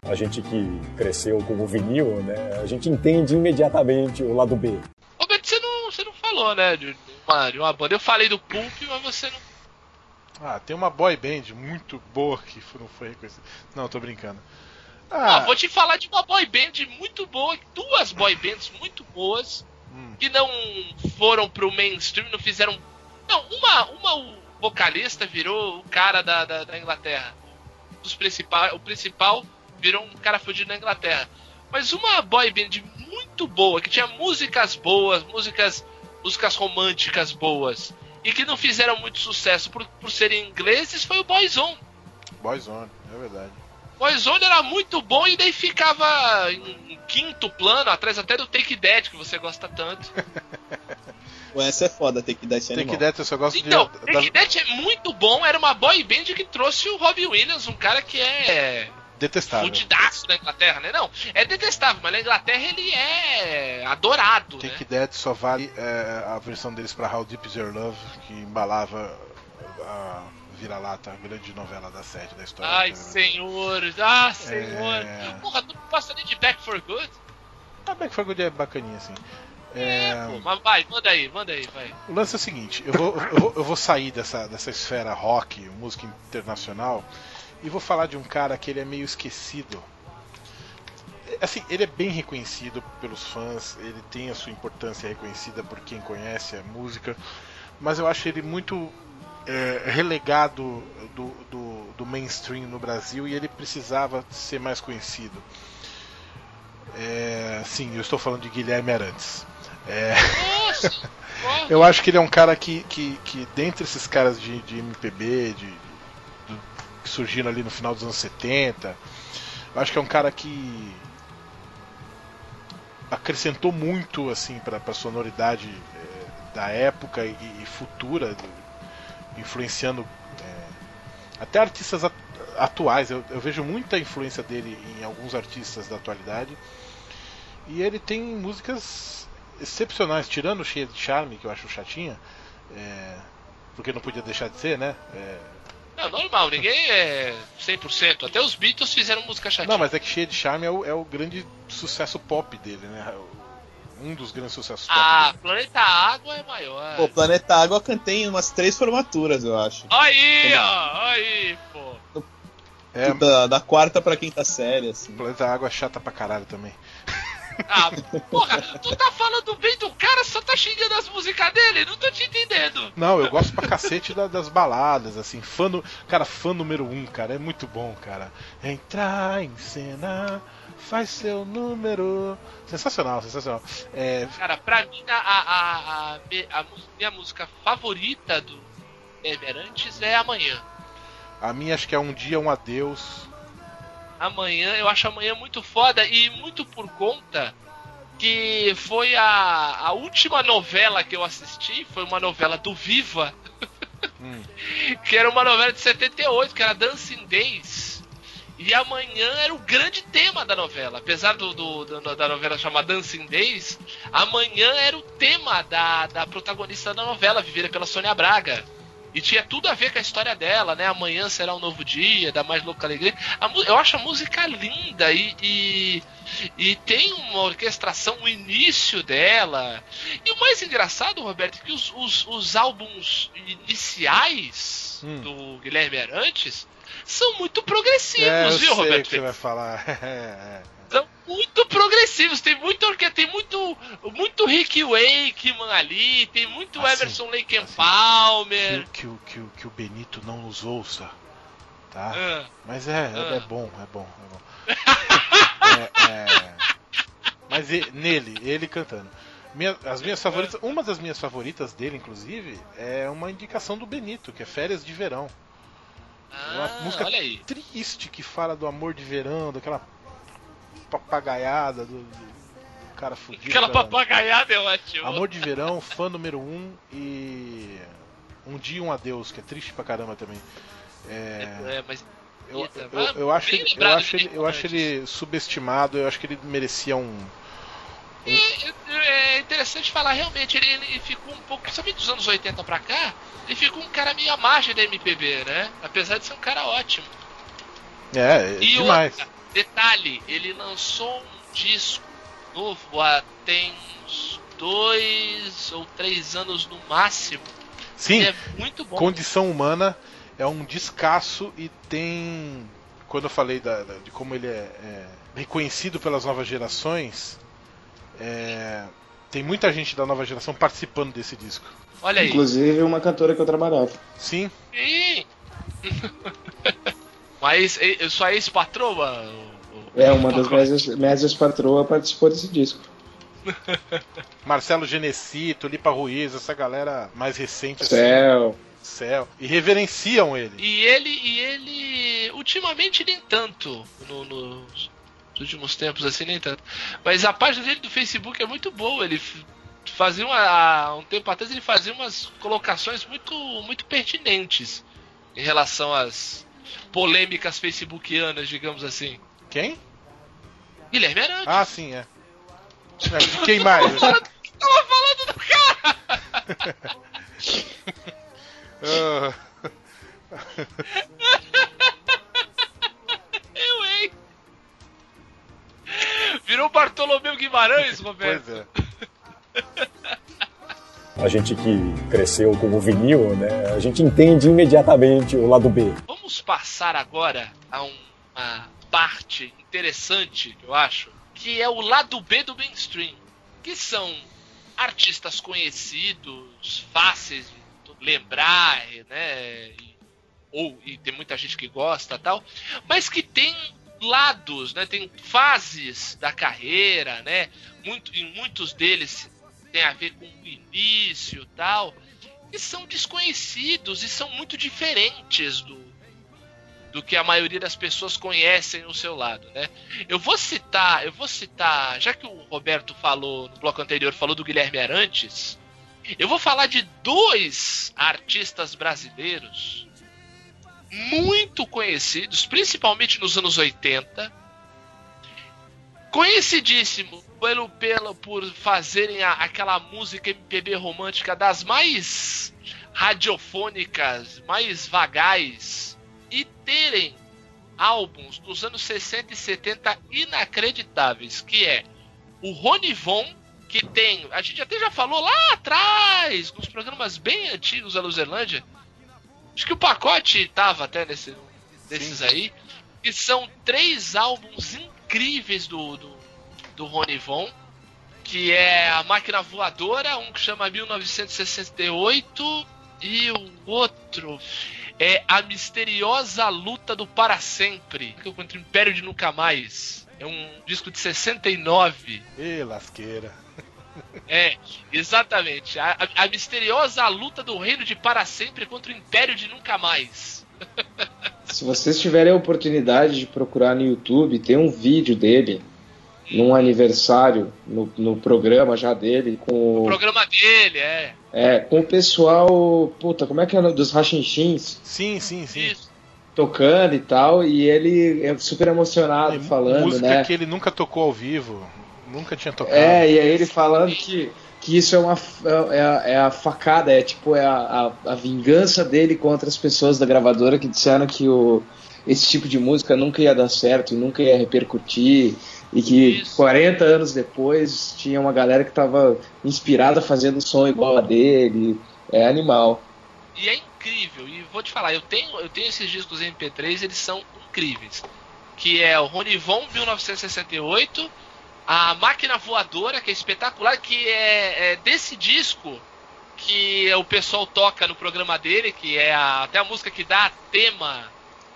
Speaker 8: A gente que cresceu com o vinil, né? A gente entende imediatamente o lado B.
Speaker 4: Você não, falou, né, de, uma, de uma banda. Eu falei do Pulp, mas você não.
Speaker 2: Ah, tem uma boy band muito boa que não foi reconhecida. Não, tô brincando.
Speaker 4: Ah,
Speaker 2: Ah,
Speaker 4: vou te falar de uma boy band muito boa, duas boy bands muito boas,
Speaker 2: Hum.
Speaker 4: que não foram pro mainstream, não fizeram. Não, uma, uma o vocalista virou o cara da, da, da Inglaterra. Os principal, o principal virou um cara fudido na Inglaterra. Mas uma boy band muito boa, que tinha músicas boas, músicas, músicas românticas boas, e que não fizeram muito sucesso por, por serem ingleses, foi o Boyzone.
Speaker 2: Boyzone, é verdade.
Speaker 4: Boyzone era muito bom e daí ficava em, em quinto plano, atrás até do Take That, que você gosta tanto.
Speaker 1: Pô, essa é foda, esse
Speaker 2: Tem
Speaker 1: animal.
Speaker 2: que Death, eu só gosto
Speaker 4: Então,
Speaker 2: de.
Speaker 4: Take
Speaker 2: da-
Speaker 4: That é muito bom, era uma boy band que trouxe o Robbie Williams, um cara que é
Speaker 2: Detestável.
Speaker 4: fudidaço na Inglaterra, né? Não, é detestável, mas na Inglaterra ele é adorado, né?
Speaker 2: Take That só vale é, a versão deles pra How Deep Is Your Love, que embalava a vira-lata, a grande novela da sede da história.
Speaker 4: Ai,
Speaker 2: da
Speaker 4: senhor, ah, senhor.
Speaker 2: É.
Speaker 4: Porra, tu não gosta nem de Back for Good?
Speaker 2: Ah, Back for Good é bacaninha, assim. É,
Speaker 4: Pô, mas vai, manda aí, manda aí, vai.
Speaker 2: O lance é o seguinte, eu vou, eu vou, eu vou sair dessa, dessa esfera rock, música internacional, e vou falar de um cara que ele é meio esquecido. Assim, ele é bem reconhecido pelos fãs, ele tem a sua importância reconhecida por quem conhece a música, mas eu acho ele muito é, relegado do, do, do mainstream no Brasil e ele precisava ser mais conhecido. É, sim, eu estou falando de Guilherme Arantes. É, eu acho que ele é um cara que, que, que dentre esses caras de, de MPB, de, que surgiram ali no final dos anos 70, eu acho que é um cara que acrescentou muito assim para a sonoridade eh, da época e, e futura, do- influenciando eh, até artistas at- atuais. Eu, eu vejo muita influência dele em alguns artistas da atualidade. E ele tem músicas excepcionais, tirando Cheia de Charme, que eu acho chatinha, é, porque não podia deixar de ser, né? É,
Speaker 4: Não, normal, ninguém é 100%. Até os Beatles fizeram música chatinha.
Speaker 2: não, mas é que Cheia de Charme é o, é o grande sucesso pop dele, né? Um dos grandes sucessos pop
Speaker 4: Ah,
Speaker 2: dele.
Speaker 4: Planeta Água é maior.
Speaker 1: Pô, Planeta Água cantei em umas três formaturas, eu acho.
Speaker 4: Aí, ó, aí, pô.
Speaker 2: É,
Speaker 1: Da, da quarta pra quinta série, assim.
Speaker 2: Planeta Água é chata pra caralho também.
Speaker 4: Ah, porra, tu tá falando bem do cara, só tá xingando as músicas dele? Não tô te entendendo.
Speaker 2: Não, eu gosto pra cacete da- das baladas, assim, fã no, cara, fã número um, cara, é muito bom, cara. Entrar em cena, faz seu número. Sensacional, sensacional. É,
Speaker 4: Cara, pra mim, a, a, a, a minha música favorita do Emerantes é Amanhã.
Speaker 2: a minha acho que é um dia, um adeus.
Speaker 4: Amanhã, eu acho amanhã muito foda e muito por conta que foi a, a última novela que eu assisti, foi uma novela do Viva,
Speaker 2: Hum.
Speaker 4: que era uma novela de 78, que era Dancing Days. E amanhã era o grande tema da novela. Apesar do, do- do- da novela chamar Dancing Days, amanhã era o tema da, da protagonista da novela, vivida pela Sônia Braga. E tinha tudo a ver com a história dela, né? Amanhã será um novo dia, da mais louca alegria. A, eu acho a música linda e, e, e, tem uma orquestração, o início dela. E o mais engraçado, Roberto, é que os, os, os álbuns iniciais hum. do Guilherme Arantes são muito progressivos,
Speaker 2: é,
Speaker 4: viu, Roberto?
Speaker 2: Que você vai falar.
Speaker 4: são muito progressivos. Tem muito tem muito muito Rick Wakeman ali, tem muito assim, Emerson Lake assim, Palmer.
Speaker 2: Que, que, que, que, o Benito não nos ouça, tá? Ah, Mas é, ah. é, bom, é bom, é bom. é, é... Mas ele, nele, ele cantando. Minha, as minhas favoritas, uma das minhas favoritas dele, inclusive, é uma indicação do Benito, que é Férias de Verão.
Speaker 4: Ah,
Speaker 2: uma música triste que fala do amor de verão, daquela papagaiada do, do cara fudido.
Speaker 4: Aquela cara. papagaiada é ótimo.
Speaker 2: Amor de Verão, fã número um e Um Dia Um Adeus, que é triste pra caramba também. É,
Speaker 4: é mas
Speaker 2: eu, eu, eu, acho, ele, eu, acho ele, eu acho ele subestimado, eu acho que ele merecia um.
Speaker 4: um... É, é, interessante falar, realmente, ele, ele ficou um pouco, principalmente dos anos 80 pra cá, ele ficou um cara meio à margem da MPB, né? Apesar de ser um cara ótimo.
Speaker 2: É, e demais. Outra,
Speaker 4: Detalhe, ele lançou um disco novo há tem uns dois ou três anos no máximo.
Speaker 2: Sim.
Speaker 4: é muito bom.
Speaker 2: Condição Humana é um descasso e tem. Quando eu falei da, da, de como ele é, é, reconhecido pelas novas gerações, é, tem muita gente da nova geração participando desse disco.
Speaker 4: Olha aí.
Speaker 6: Inclusive uma cantora que eu trabalhava.
Speaker 2: Sim.
Speaker 4: Sim. Mas sua ex-patroa?
Speaker 6: É, uma das minhas ex-patroas participou desse disco.
Speaker 2: Marcelo Genecito, Lipa Ruiz, essa galera mais recente.
Speaker 6: Céu.
Speaker 2: Assim, céu. E reverenciam ele.
Speaker 4: E ele, e ele ultimamente nem tanto. No, nos últimos tempos, assim, nem tanto. Mas a página dele do Facebook é muito boa. Ele fazia uma, um tempo atrás ele fazia umas colocações muito, muito pertinentes em relação às polêmicas facebookianas, digamos assim.
Speaker 2: Quem?
Speaker 4: Guilherme Arantes.
Speaker 2: Ah, sim, é. é quem mais?
Speaker 4: Tava falando, tava falando do cara! Eu, hein? Virou Bartolomeu Guimarães, Roberto.
Speaker 2: Pois é.
Speaker 8: A gente que cresceu com o vinil, né? A gente entende imediatamente o lado B.
Speaker 4: Vamos passar agora a uma parte interessante, eu acho, que é o lado B do mainstream, que são artistas conhecidos, fáceis de lembrar, né? E, ou e tem muita gente que gosta, tal, mas que tem lados, né? Tem fases da carreira, né? Muito, em muitos deles tem a ver com o início tal, e são desconhecidos e são muito diferentes do, do que a maioria das pessoas conhecem no seu lado, né? Eu vou citar, eu vou citar, já que o Roberto falou no bloco anterior, falou do Guilherme Arantes, eu vou falar de dois artistas brasileiros muito conhecidos, principalmente nos anos 80, conhecidíssimo pelo, pelo por fazerem a, aquela música MPB romântica das mais radiofônicas, mais vagais e terem álbuns dos anos 60 e 70 inacreditáveis, que é o Ronivon, que tem, a gente até já falou lá atrás, nos programas bem antigos da Luzerlândia, acho que o pacote tava até nesse, desses Sim. aí, que são três álbuns incríveis do, do do Rony Von, que é a máquina voadora, um que chama 1968 e o outro é a misteriosa luta do para sempre, contra o Império de Nunca Mais. É um disco de 69.
Speaker 2: Ê, lasqueira.
Speaker 4: É, exatamente. A, a, a, misteriosa luta do reino de para sempre contra o Império de Nunca Mais.
Speaker 6: Se vocês tiverem a oportunidade de procurar no YouTube, tem um vídeo dele num aniversário no, no programa já dele com
Speaker 4: o programa dele é
Speaker 6: é com o pessoal puta como é que é dos Rachinchins
Speaker 2: sim sim sim Isso.
Speaker 6: tocando e tal e ele é super emocionado
Speaker 2: é,
Speaker 6: falando
Speaker 2: música
Speaker 6: né
Speaker 2: que ele nunca tocou ao vivo Nunca tinha tocado.
Speaker 6: É, e aí ele falando que, que isso é uma é, a, é a facada, é tipo é a, a, a vingança dele contra as pessoas da gravadora que disseram que o, esse tipo de música nunca ia dar certo e nunca ia repercutir. E que
Speaker 4: Isso.
Speaker 6: 40 anos depois tinha uma galera que tava inspirada fazendo som igual a dele. É animal.
Speaker 4: E é incrível. E vou te falar, eu tenho, eu tenho esses discos MP3, eles são incríveis. Que é o Ronivon 1968, a Máquina Voadora, que é espetacular, que é, é desse disco que o pessoal toca no programa dele, que é a- até a música que dá tema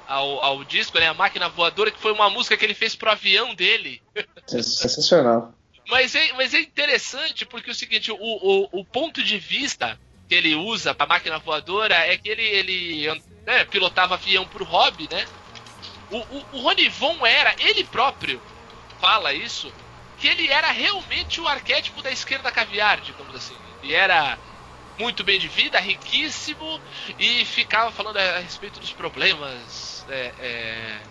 Speaker 4: ao, ao disco, né? A Máquina Voadora, que foi uma música que ele fez pro avião dele.
Speaker 6: Sensacional.
Speaker 4: Mas é, mas é interessante porque é o seguinte, o, o, o ponto de vista que ele usa pra máquina voadora é que ele, ele né, pilotava avião pro hobby, né? O, o, o Rony Von era, ele próprio fala isso, que ele era realmente o arquétipo da esquerda caviar, digamos assim. Ele era muito bem de vida, riquíssimo, e ficava falando a respeito dos problemas é, é,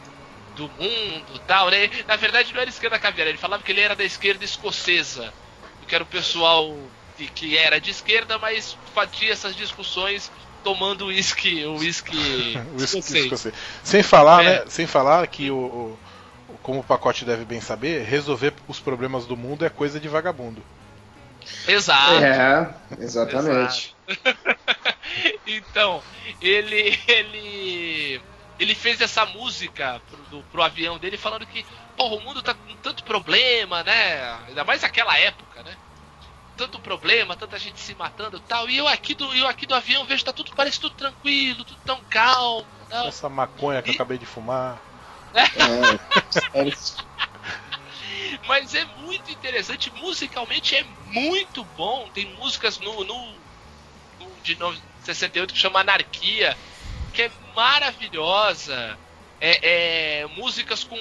Speaker 4: do mundo e tal, né? Na verdade não era esquerda caviar, ele falava que ele era da esquerda escocesa, que era o pessoal que, que era de esquerda, mas fazia essas discussões tomando uísque, o uísque escocês.
Speaker 2: Sem falar,
Speaker 4: É.
Speaker 2: né? Sem falar que o, o- como o pacote deve bem saber, resolver os problemas do mundo é coisa de vagabundo.
Speaker 4: Exato.
Speaker 6: É, exatamente.
Speaker 4: então, ele ele ele fez essa música pro, do- pro avião dele falando que, porra, o mundo tá com tanto problema, né? Ainda mais naquela época, né? Tanto problema, tanta gente se matando e tal. E eu aqui do, eu aqui do avião vejo tá tudo, parece tudo tranquilo, tudo tão calmo. Tal.
Speaker 2: Essa maconha que eu acabei de fumar.
Speaker 6: É, é,
Speaker 4: Mas é muito interessante, musicalmente é muito bom. Tem músicas no, no, no de no- 68 que chama Anarquia, que é maravilhosa. É, é, músicas com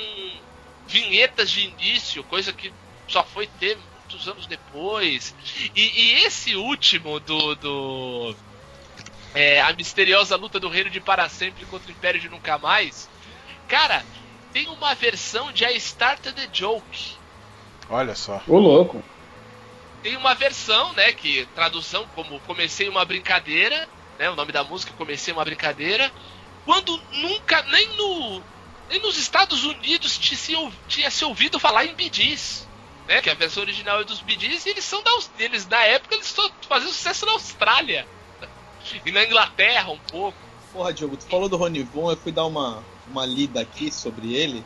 Speaker 4: vinhetas de início, coisa que só foi ter muitos anos depois. E, e esse último do. do é, a misteriosa luta do reino de para sempre contra o Império de Nunca Mais. Cara, tem uma versão de I Started the Joke.
Speaker 2: Olha só.
Speaker 6: Ô louco.
Speaker 4: Tem uma versão, né, que tradução como comecei uma brincadeira, né, o nome da música comecei uma brincadeira, quando nunca nem no nem nos Estados Unidos tinha tinha se ouvido falar em bidis, né, que a versão original é dos bidis e eles são da eles na época eles só faziam sucesso na Austrália e na Inglaterra um pouco.
Speaker 1: Porra, Diogo, tu falou do Rony Von, eu fui dar uma, uma lida aqui sobre ele.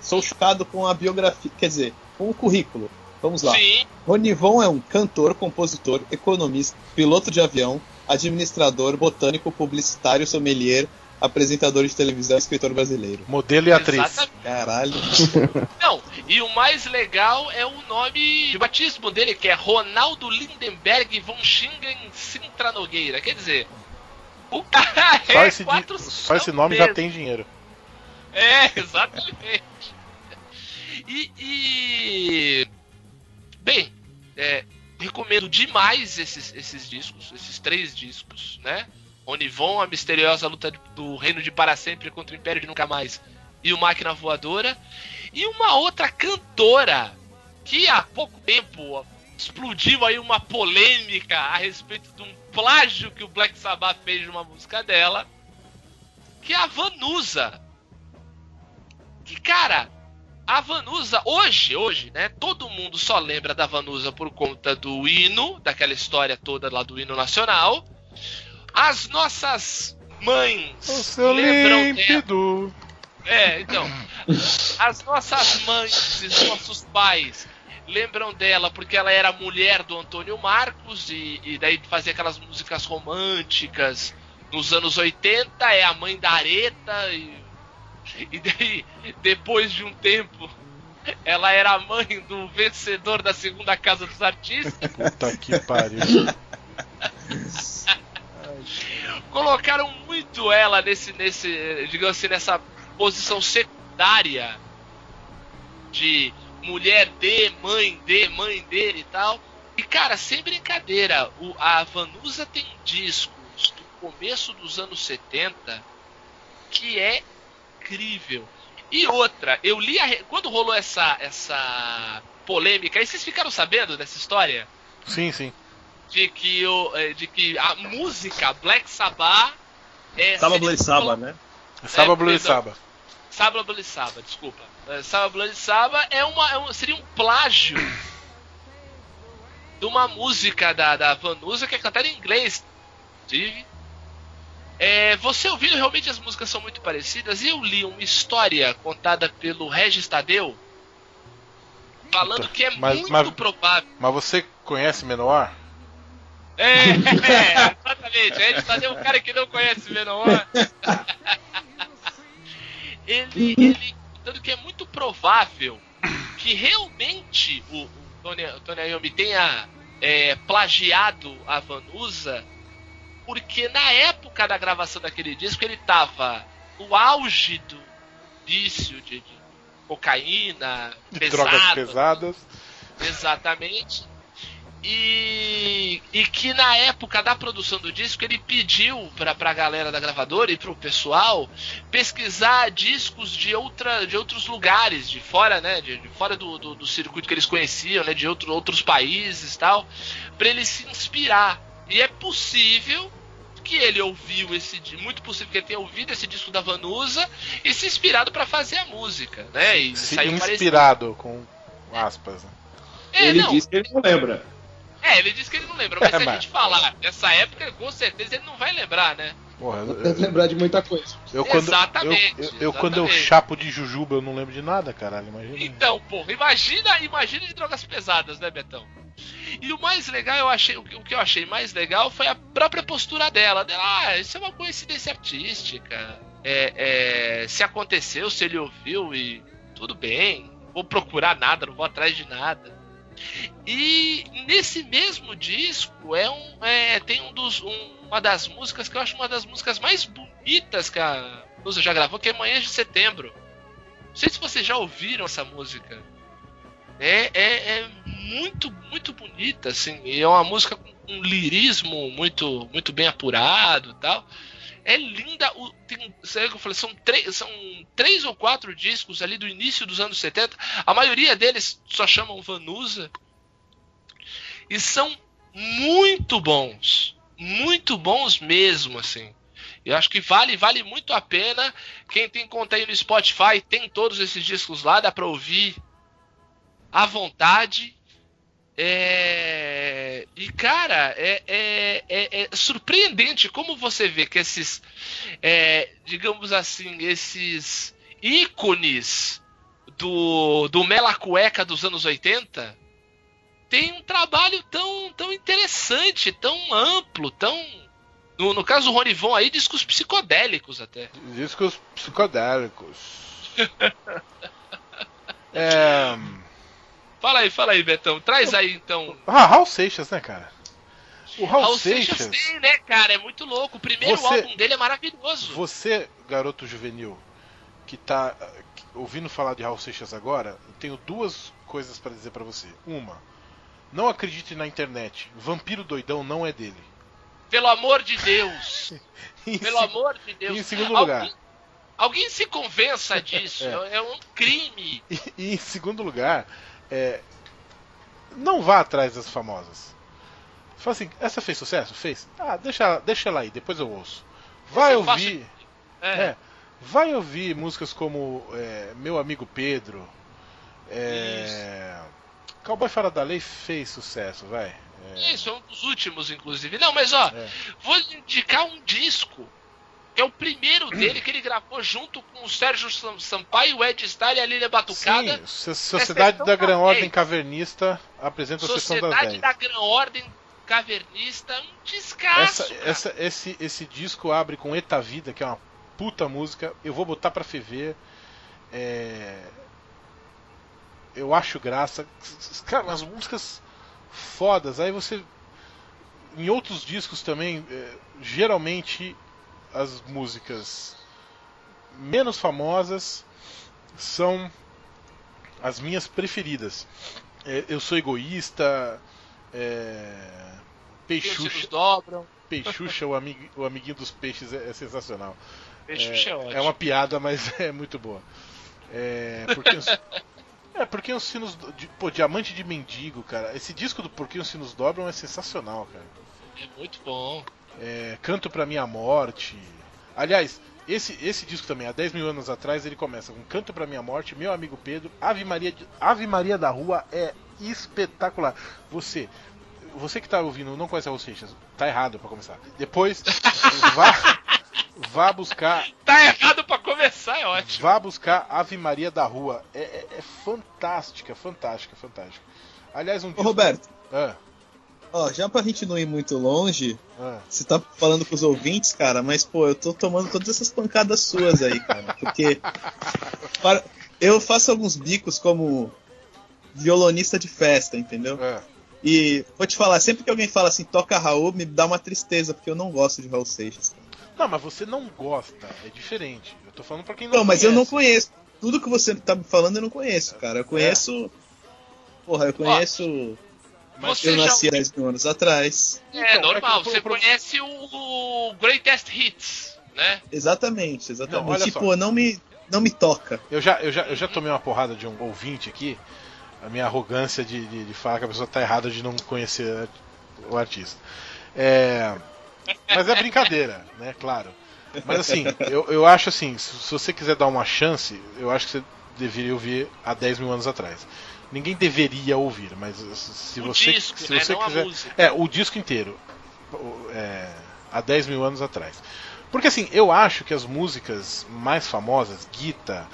Speaker 1: Sou chocado com a biografia, quer dizer, com o currículo. Vamos lá.
Speaker 4: Sim,
Speaker 1: Rony Von é um cantor, compositor, economista, piloto de avião, administrador, botânico, publicitário, sommelier, apresentador de televisão e escritor brasileiro.
Speaker 2: Modelo e atriz.
Speaker 4: exatamente.
Speaker 1: Caralho.
Speaker 4: Não, e o mais legal é o nome de batismo dele, que é Ronaldo Lindenberg von Schingen Sintra Nogueira. Quer dizer, o cara
Speaker 2: Só,
Speaker 4: é
Speaker 2: esse, di-
Speaker 4: quatro
Speaker 2: só esse nome já
Speaker 4: mesmo.
Speaker 2: tem dinheiro.
Speaker 4: É, exatamente. E. e- Bem, é, recomendo demais esses, esses discos, esses três discos, né? Onivon, a misteriosa luta do reino de para sempre contra o Império de Nunca Mais e o Máquina Voadora. E uma outra cantora que há pouco tempo explodiu aí uma polêmica a respeito de um plágio que o Black Sabbath fez de uma música dela, que é a Vanusa. Que, cara, a Vanusa, hoje, hoje, né? Todo mundo só lembra da Vanusa por conta do hino, daquela história toda lá do hino nacional. As nossas mães
Speaker 2: O seu
Speaker 4: lembram dela.
Speaker 2: límpido.
Speaker 4: É, então. As nossas mães e os nossos pais lembram dela porque ela era mulher do Antônio Marcos e, e daí fazia aquelas músicas românticas nos anos 80, é a mãe da Areta e, e daí, depois de um tempo, ela era a mãe do vencedor da segunda casa dos artistas.
Speaker 2: Puta que pariu.
Speaker 4: colocaram muito ela nesse, nesse, digamos assim, nessa posição secundária de mulher de, mãe de, mãe dele e tal. E cara, sem brincadeira, o, a Vanusa tem discos do começo dos anos 70 que é incrível. E outra, eu li a, re- quando rolou essa essa polêmica. E vocês ficaram sabendo dessa história?
Speaker 2: Sim, sim.
Speaker 4: De que, o, é, de que a música Black Sabbath é.
Speaker 1: Saba Bloody Saba, né?
Speaker 2: Saba Blue e
Speaker 4: perdão.
Speaker 2: Saba.
Speaker 4: Saba Bloody Saba, desculpa. É, Saba Bloody Saba é uma, é um- seria um plágio de uma música da, da Vanusa que é cantada em inglês, inclusive. É, você ouvindo, realmente as músicas são muito parecidas. E eu li uma história contada pelo Regis Tadeu falando
Speaker 2: Puta,
Speaker 4: que é
Speaker 2: mas-
Speaker 4: muito
Speaker 2: mas-
Speaker 4: provável.
Speaker 2: Mas você conhece Menor?
Speaker 4: É, é, exatamente. Regis Tadeu é um cara que não conhece Menor. ele, ele contando que é muito provável que realmente o, o Tony, o Tony Iommi tenha é, plagiado a Vanusa, porque na época da gravação daquele disco ele estava no auge do vício de, de cocaína,
Speaker 2: De
Speaker 4: pesado,
Speaker 2: drogas pesadas.
Speaker 4: Exatamente. E, e que na época da produção do disco ele pediu pra, pra galera da gravadora e pro pessoal pesquisar discos de, outra, de outros lugares, de fora, né? De, de fora do, do, do circuito que eles conheciam, né? De outro, outros países e tal, pra ele se inspirar. E é possível que ele ouviu esse muito possível que ele tenha ouvido esse disco da Vanusa e se inspirado pra fazer a música, né? E
Speaker 2: Se
Speaker 4: saiu parecido.
Speaker 2: inspirado com aspas. né?
Speaker 4: É,
Speaker 6: ele
Speaker 4: não,
Speaker 6: disse que ele não lembra.
Speaker 4: É, ele disse que ele não lembra, mas se a
Speaker 2: Mas-
Speaker 4: gente falar dessa época, com certeza ele não vai lembrar, né?
Speaker 2: Porra, eu,
Speaker 6: Deve lembrar de muita coisa.
Speaker 2: eu quando,
Speaker 4: Exatamente,
Speaker 2: eu, eu, eu quando eu chapo de jujuba eu não lembro de nada, caralho. Imagina.
Speaker 4: Então, porra, imagina, imagina de drogas pesadas, né, Betão? E o mais legal, eu achei, o que o que eu achei mais legal foi a própria postura dela. Dela, ah, isso é uma coincidência artística. É, é, se aconteceu, se ele ouviu e tudo bem. Vou procurar nada, não vou atrás de nada. E nesse mesmo disco é um, é, tem um dos, um- uma das músicas que eu acho uma das músicas mais bonitas que a Lusa já gravou, que é Manhã de Setembro. Não sei se vocês já ouviram essa música. É, é, é muito, muito bonita, assim. É uma música com um lirismo muito, muito bem apurado tal. É linda. O, tem, eu falei? São, três, são três ou quatro discos ali do início dos anos 70. A maioria deles só chamam Vanusa. E são muito bons. Muito bons mesmo, assim. Eu acho que vale, vale muito a pena. Quem tem conta aí no Spotify tem todos esses discos lá, dá pra ouvir à vontade. É... E cara, é, é, é- é surpreendente como você vê que esses, é, digamos assim, esses ícones do, do Mela Cueca dos anos 80 tem um trabalho tão, tão interessante, tão amplo, tão. No, no caso do Ronivon aí, discos psicodélicos até.
Speaker 2: Discos psicodélicos. é...
Speaker 4: Fala aí, fala aí, Betão. Traz aí então.
Speaker 2: Ah, Raul Seixas, né, cara? O Raul,
Speaker 4: Raul
Speaker 2: Seixas,
Speaker 4: Seixas tem, né, cara? É muito louco. O primeiro
Speaker 2: Você-
Speaker 4: álbum dele é maravilhoso.
Speaker 2: você, garoto juvenil, que tá ouvindo falar de Raul Seixas agora, eu tenho duas coisas pra dizer pra você. Uma, não acredite na internet. Vampiro doidão não é dele.
Speaker 4: Pelo amor de Deus. Pelo
Speaker 2: se-
Speaker 4: amor de Deus.
Speaker 2: Em segundo
Speaker 4: Alguém-
Speaker 2: lugar,
Speaker 4: Alguém se convença disso.
Speaker 2: É.
Speaker 4: é. um crime.
Speaker 2: E, e em segundo lugar, é, não vá atrás das famosas. Fala assim, essa fez sucesso? Fez? Ah, deixa, deixa ela aí, depois eu ouço. Vai ouvir.
Speaker 4: É.
Speaker 2: É, vai ouvir músicas como é, Meu Amigo Pedro. É, Cowboy Fora da Lei fez sucesso, vai. É,
Speaker 4: Isso, é um dos últimos, inclusive. Não, mas ó,
Speaker 2: É.
Speaker 4: vou indicar um disco. Que é o primeiro dele que ele gravou junto com o Sérgio Sam- Sampaio, o Ed Star e a Lilia Batucada.
Speaker 2: Sim, So- Sociedade da Gran
Speaker 4: das
Speaker 2: Ordem. Cavernista apresenta a sessão das
Speaker 4: Sociedade
Speaker 2: 10.
Speaker 4: da Gran Ordem Cavernista, um descasso.
Speaker 2: Essa, essa- esse, esse disco abre com Eta Vida, que é uma puta música. Eu vou botar pra ferver. É, Eu acho graça. Cara, umas músicas fodas. Aí você. Em outros discos também, é, geralmente as músicas menos famosas são as minhas preferidas. É, Eu sou egoísta. É... Peixuxa,
Speaker 4: dobram.
Speaker 2: Peixuxa o, amig- o amiguinho dos peixes, é, é sensacional.
Speaker 4: Peixuxa é, ótimo.
Speaker 2: É uma piada, mas é muito boa. É, porque os, É, porque os sinos. De, pô, Diamante de Mendigo, cara. Esse disco do Porquê os Sinos Dobram é sensacional, cara.
Speaker 4: É muito bom.
Speaker 2: É, Canto pra Minha Morte. Aliás, esse, esse disco também, há 10 mil anos atrás, ele começa com Canto pra Minha Morte, Meu Amigo Pedro, Ave Maria, Ave Maria da Rua é espetacular. Você, você que tá ouvindo, não conhece a Raul Seixas, tá errado pra começar. Depois, vá, vá buscar
Speaker 4: Tá errado pra começar, é ótimo.
Speaker 2: Vá buscar Ave Maria da Rua. É, é- é fantástica, fantástica, fantástica. Aliás, um
Speaker 1: Ô,
Speaker 2: disco-
Speaker 1: Roberto,
Speaker 2: Ah,
Speaker 1: ó, já pra gente não ir muito longe,
Speaker 2: ah.
Speaker 1: você tá falando com os ouvintes, cara, mas, pô, eu tô tomando todas essas pancadas suas aí, cara. Porque para- eu faço alguns bicos como violonista de festa, entendeu?
Speaker 2: É.
Speaker 1: E vou te falar, sempre que alguém fala assim, toca Raul, me dá uma tristeza, porque eu não gosto de Raul Seixas. cara.
Speaker 2: Não, mas você não gosta, é diferente. Eu tô falando pra quem não
Speaker 1: Não, mas
Speaker 2: conhece.
Speaker 1: eu não conheço. Tudo que você tá me falando eu não conheço, cara. Eu conheço. Porra, eu conheço.
Speaker 4: Você
Speaker 1: eu
Speaker 4: já
Speaker 1: nasci há 10 mil anos atrás.
Speaker 4: É
Speaker 2: Então,
Speaker 4: normal,
Speaker 2: é que o
Speaker 4: você
Speaker 2: pro-
Speaker 4: conhece o, Greatest Hits, né?
Speaker 1: Exatamente, exatamente.
Speaker 2: Não,
Speaker 1: tipo,
Speaker 2: só.
Speaker 1: não me, não me toca.
Speaker 2: Eu já, eu, já, eu já tomei uma porrada de um ouvinte aqui. A minha arrogância de, de, de falar que a pessoa tá errada de não conhecer o artista. É, mas é brincadeira, né? Claro. Mas assim, eu, eu acho assim, se, se você quiser dar uma chance, eu acho que você deveria ouvir há 10 mil anos atrás. Ninguém deveria ouvir, mas se
Speaker 4: O
Speaker 2: você,
Speaker 4: disco,
Speaker 2: se você
Speaker 4: a
Speaker 2: quiser. É, o disco inteiro. É, há 10 mil anos atrás. Porque assim, eu acho que as músicas mais famosas, Guita,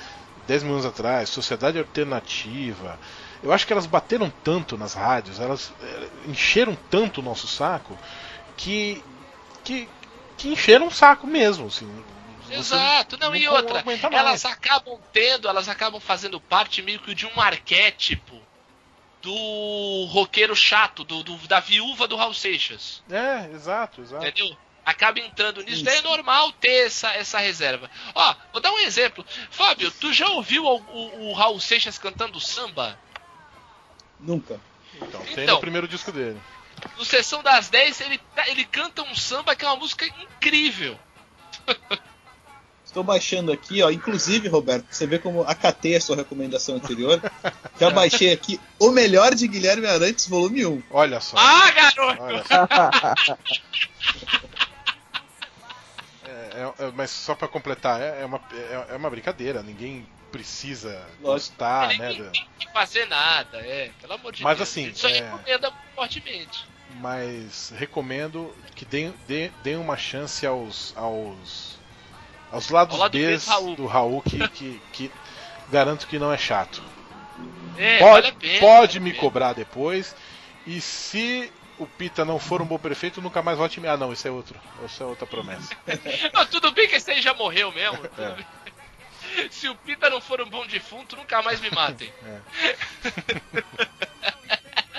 Speaker 2: 10 mil anos atrás, Sociedade Alternativa, eu acho que elas bateram tanto nas rádios, elas eh, encheram tanto o nosso saco, que. que, que encheram o saco mesmo. Assim,
Speaker 4: Exato, não, e outra, elas acabam tendo, elas acabam fazendo parte meio que de um arquétipo do roqueiro chato, do, do- da viúva do Raul Seixas.
Speaker 2: É, exato, exato.
Speaker 4: Entendeu? Acaba entrando nisso. Daí é normal ter essa, essa reserva. Ó, vou dar um exemplo. Fábio, tu já ouviu o, o- o Raul Seixas cantando samba?
Speaker 1: Nunca.
Speaker 2: Então, tem
Speaker 4: Então.
Speaker 2: no primeiro disco dele.
Speaker 4: No Sessão das 10, ele, ele canta um samba que é uma música incrível.
Speaker 1: Estou baixando aqui, ó. Inclusive, Roberto, você vê como acatei a sua recomendação anterior. Já baixei aqui o melhor de Guilherme Arantes, volume 1.
Speaker 2: Olha só.
Speaker 4: Ah, garoto!
Speaker 2: Olha só. É, é- é- mas só pra completar, é, é uma, é, é uma brincadeira, ninguém precisa
Speaker 1: Lógico.
Speaker 2: gostar, né? da-
Speaker 4: tem que fazer nada, é. Pelo amor de
Speaker 2: Mas
Speaker 4: Deus.
Speaker 2: assim,
Speaker 4: Ele só
Speaker 2: é-
Speaker 4: recomenda fortemente.
Speaker 2: Mas recomendo que deem, deem, deem uma chance aos. aos. Aos lados
Speaker 4: Ao lado B do Raul.
Speaker 2: do Raul que, que, que garanto que não é chato.
Speaker 4: É,
Speaker 2: pode
Speaker 4: vale pena,
Speaker 2: pode
Speaker 4: vale
Speaker 2: me
Speaker 4: pena.
Speaker 2: cobrar depois. E se o Pita não for um bom prefeito, nunca mais vote em mim. Ah, não, isso é outro. Isso é outra promessa.
Speaker 4: Não, tudo bem que esse aí já morreu mesmo.
Speaker 2: É.
Speaker 4: Se o Pita não for um bom defunto, nunca mais me matem.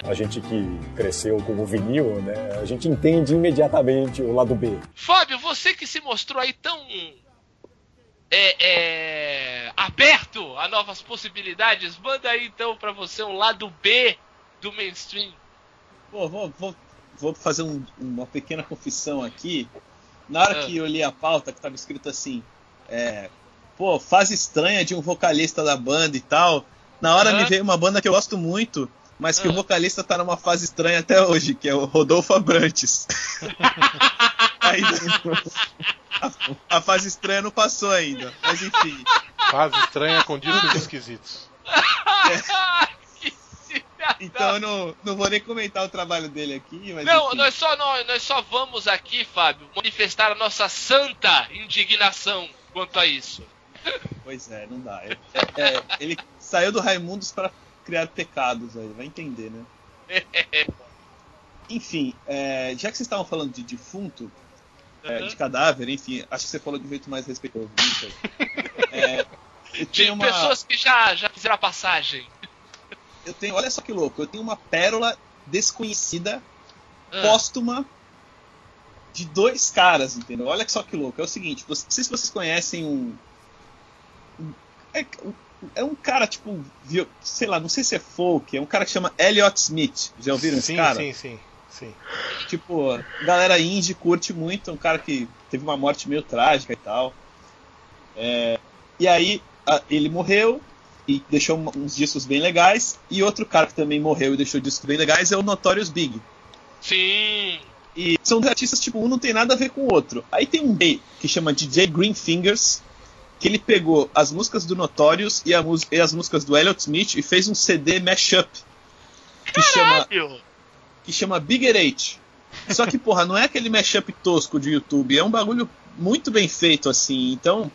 Speaker 8: A gente que cresceu com o vinil, né? A gente entende imediatamente o lado B.
Speaker 4: Fábio, você que se mostrou aí tão é, é, aberto a novas possibilidades, manda aí então pra você um lado B do mainstream.
Speaker 1: Pô, vou, vou, vou fazer um- uma pequena confissão aqui. Na hora
Speaker 4: Ah.
Speaker 1: que eu li a pauta, que tava escrito assim, é, pô, fase estranha de um vocalista da banda e tal. Na hora
Speaker 4: Aham.
Speaker 1: me veio uma banda que eu gosto muito, mas que
Speaker 4: Ah.
Speaker 1: o vocalista tá numa fase estranha até hoje, que é o Rodolfo Abrantes. Ainda- a, a fase estranha não passou ainda, mas enfim.
Speaker 2: Fase estranha com discos esquisitos.
Speaker 4: Cidadão.
Speaker 1: Então eu não, não vou nem comentar o trabalho dele aqui, mas
Speaker 4: Não,
Speaker 1: enfim.
Speaker 4: nós só, nós, nós só vamos aqui, Fábio, manifestar a nossa santa indignação quanto a isso.
Speaker 1: Pois é, não dá. É- é- é, ele saiu do Raimundos para criar pecados aí, vai entender, né? Enfim, é, já que vocês estavam falando de defunto, é,
Speaker 4: Uhum.
Speaker 1: de cadáver, enfim, acho que você falou de um jeito mais respeitoso. É, tenho uma,
Speaker 4: pessoas que já, já fizeram a passagem.
Speaker 1: eu tenho, olha só que louco, eu tenho uma pérola desconhecida,
Speaker 4: Ah,
Speaker 1: póstuma, de dois caras, entendeu? Olha só que louco. É o seguinte, vocês- não sei se vocês conhecem um. um- é, é um cara, tipo, sei lá, não sei se é folk, é um cara que chama Elliot Smith. Já ouviram esse
Speaker 2: sim,
Speaker 1: cara?
Speaker 2: sim, sim, sim.
Speaker 1: Tipo, a galera indie curte muito, é um cara que teve uma morte meio trágica e tal. É, e aí, a- ele morreu, e deixou uns discos bem legais. E outro cara que também morreu e deixou discos bem legais é o Notorious Big.
Speaker 4: Sim.
Speaker 1: E são dois artistas, tipo, um não tem nada a ver com o outro. Aí tem um DJ que chama DJ Green Fingers, que ele pegou as músicas do Notorious e, e as músicas do Elliott Smith e fez um CD mashup que chama,
Speaker 4: Caralho!
Speaker 1: Que chama Bigger Eight. Só que, porra, não é aquele mashup tosco de YouTube, é um bagulho muito bem feito, assim. Então,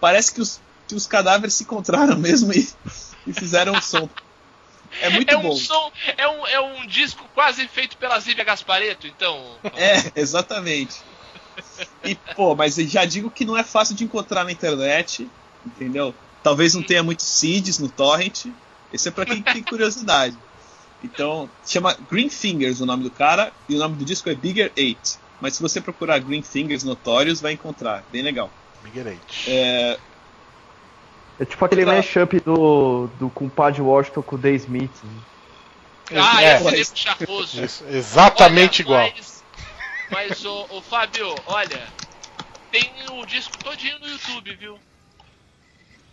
Speaker 1: parece que os, que os cadáveres se encontraram mesmo e, e fizeram um som. É muito
Speaker 4: é um
Speaker 1: bom.
Speaker 4: som, é um, é um disco quase feito pela Zívia Gaspareto, então.
Speaker 1: É, exatamente. E, pô, mas eu já digo que não é fácil de encontrar na internet, entendeu? Talvez não tenha muitos seeds no torrent. Esse é pra quem tem curiosidade. Então, chama Green Fingers o nome do cara, e o nome do disco é Bigger Eight. Mas se você procurar Green Fingers Notorious, vai encontrar. Bem legal.
Speaker 2: Bigger Eight.
Speaker 1: É,
Speaker 5: É tipo aquele
Speaker 1: Tá.
Speaker 5: mashup do, do compadre Washington com o Day Smith.
Speaker 4: Ah,
Speaker 2: É.
Speaker 4: esse seria charmoso.
Speaker 2: Isso, exatamente
Speaker 4: Olha,
Speaker 2: igual.
Speaker 4: Mas, mas ô, ô, Fábio, olha, tem o disco todinho no YouTube, viu?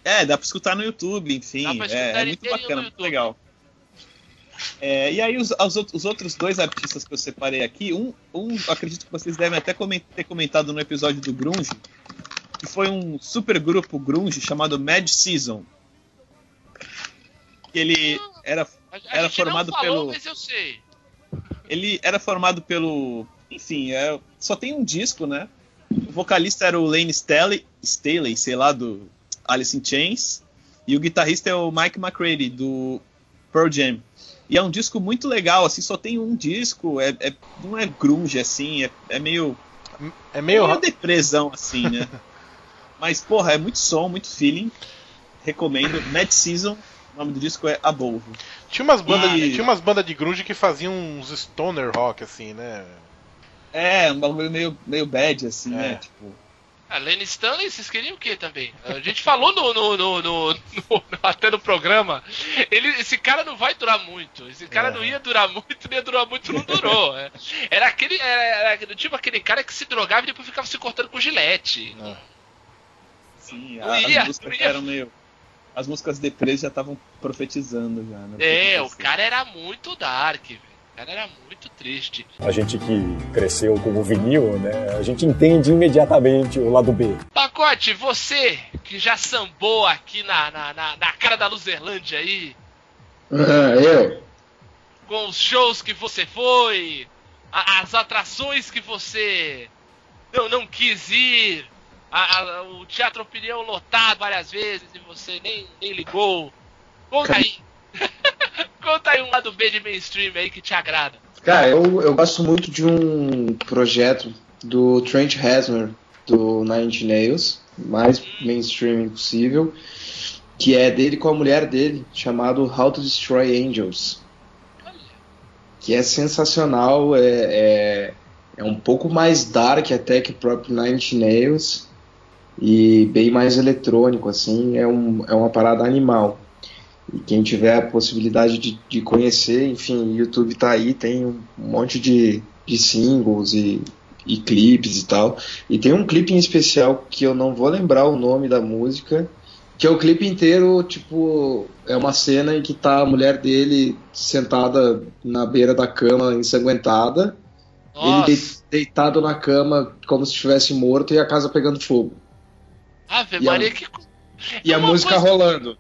Speaker 1: é, dá pra escutar no YouTube, enfim.
Speaker 4: Dá pra escutar
Speaker 1: É, é muito bacana,
Speaker 4: no
Speaker 1: muito legal. É, e aí os, os out- os outros dois artistas que eu separei aqui, um, um acredito que vocês devem até comen- ter comentado no episódio do Grunge, que foi um super grupo grunge chamado Mad Season. Que ele era,
Speaker 4: A, a
Speaker 1: Era
Speaker 4: gente
Speaker 1: formado
Speaker 4: falou,
Speaker 1: pelo-
Speaker 4: mas eu sei.
Speaker 1: ele era formado pelo, enfim, é, só tem um disco, né? O vocalista era o Lane Staley, Staley, sei lá, do Alice in Chains, e o guitarrista é o Mike McCready do Pearl Jam. E é um disco muito legal, assim, só tem um disco, é, é- não é grunge, assim, é, é meio
Speaker 2: É meio.
Speaker 1: meio depressão, assim, né? Mas, porra, é muito som, muito feeling. Recomendo. Mad Season, o nome do disco é Above.
Speaker 2: Tinha umas bandas
Speaker 1: E-
Speaker 2: tinha umas bandas de grunge que faziam uns stoner rock, assim, né?
Speaker 1: É, um bagulho meio, meio bad, assim,
Speaker 2: É.
Speaker 1: né? Tipo,
Speaker 4: A Lenny Stanley, vocês queriam o quê também? A gente falou no, no- no- no- até no programa. Ele, esse cara não vai durar muito. Esse cara
Speaker 2: É.
Speaker 4: não ia durar muito, nem ia durar muito, não durou. é. Era aquele. Era, era tipo aquele cara que se drogava e depois ficava se cortando com gilete.
Speaker 1: sim,
Speaker 4: Não
Speaker 1: as
Speaker 4: ia,
Speaker 1: músicas
Speaker 4: não ia.
Speaker 1: eram meio. As músicas deprês já estavam profetizando já, né?
Speaker 4: É, o cara era muito dark, velho. O cara era muito triste.
Speaker 8: A gente que cresceu com o vinil, né? A gente entende imediatamente o lado B.
Speaker 4: Pacote, você que já sambou aqui na, na, na, na cara da Luzerlândia aí,
Speaker 6: Ah, eu?
Speaker 4: com os shows que você foi, a- as atrações que você não, não quis ir, a- a- o Teatro Opinião lotado várias vezes e você nem, nem ligou. Conta aí. Conta aí um lado B de mainstream aí que te agrada.
Speaker 6: Cara, eu, eu gosto muito de um projeto do Trent Reznor, do Nine Inch Nails, mais mainstream possível, que é dele com a mulher dele, chamado How to Destroy Angels. Que é sensacional, é, é, é um pouco mais dark até que o próprio Nine Inch Nails, e bem mais eletrônico, assim, é, um, é uma parada animal. E quem tiver a possibilidade de, de conhecer, enfim, o YouTube tá aí, tem um monte de, de singles e, e clipes e tal. E tem um clipe em especial que eu não vou lembrar o nome da música, que é o clipe inteiro, tipo, é uma cena em que tá a mulher dele sentada na beira da cama, ensanguentada, ele
Speaker 4: Nossa,
Speaker 6: dei- deitado na cama como se estivesse morto e a casa pegando fogo.
Speaker 4: Ave
Speaker 6: e a-
Speaker 4: Maria, que. co-
Speaker 6: E
Speaker 4: É
Speaker 6: a música
Speaker 4: coisa-
Speaker 6: rolando.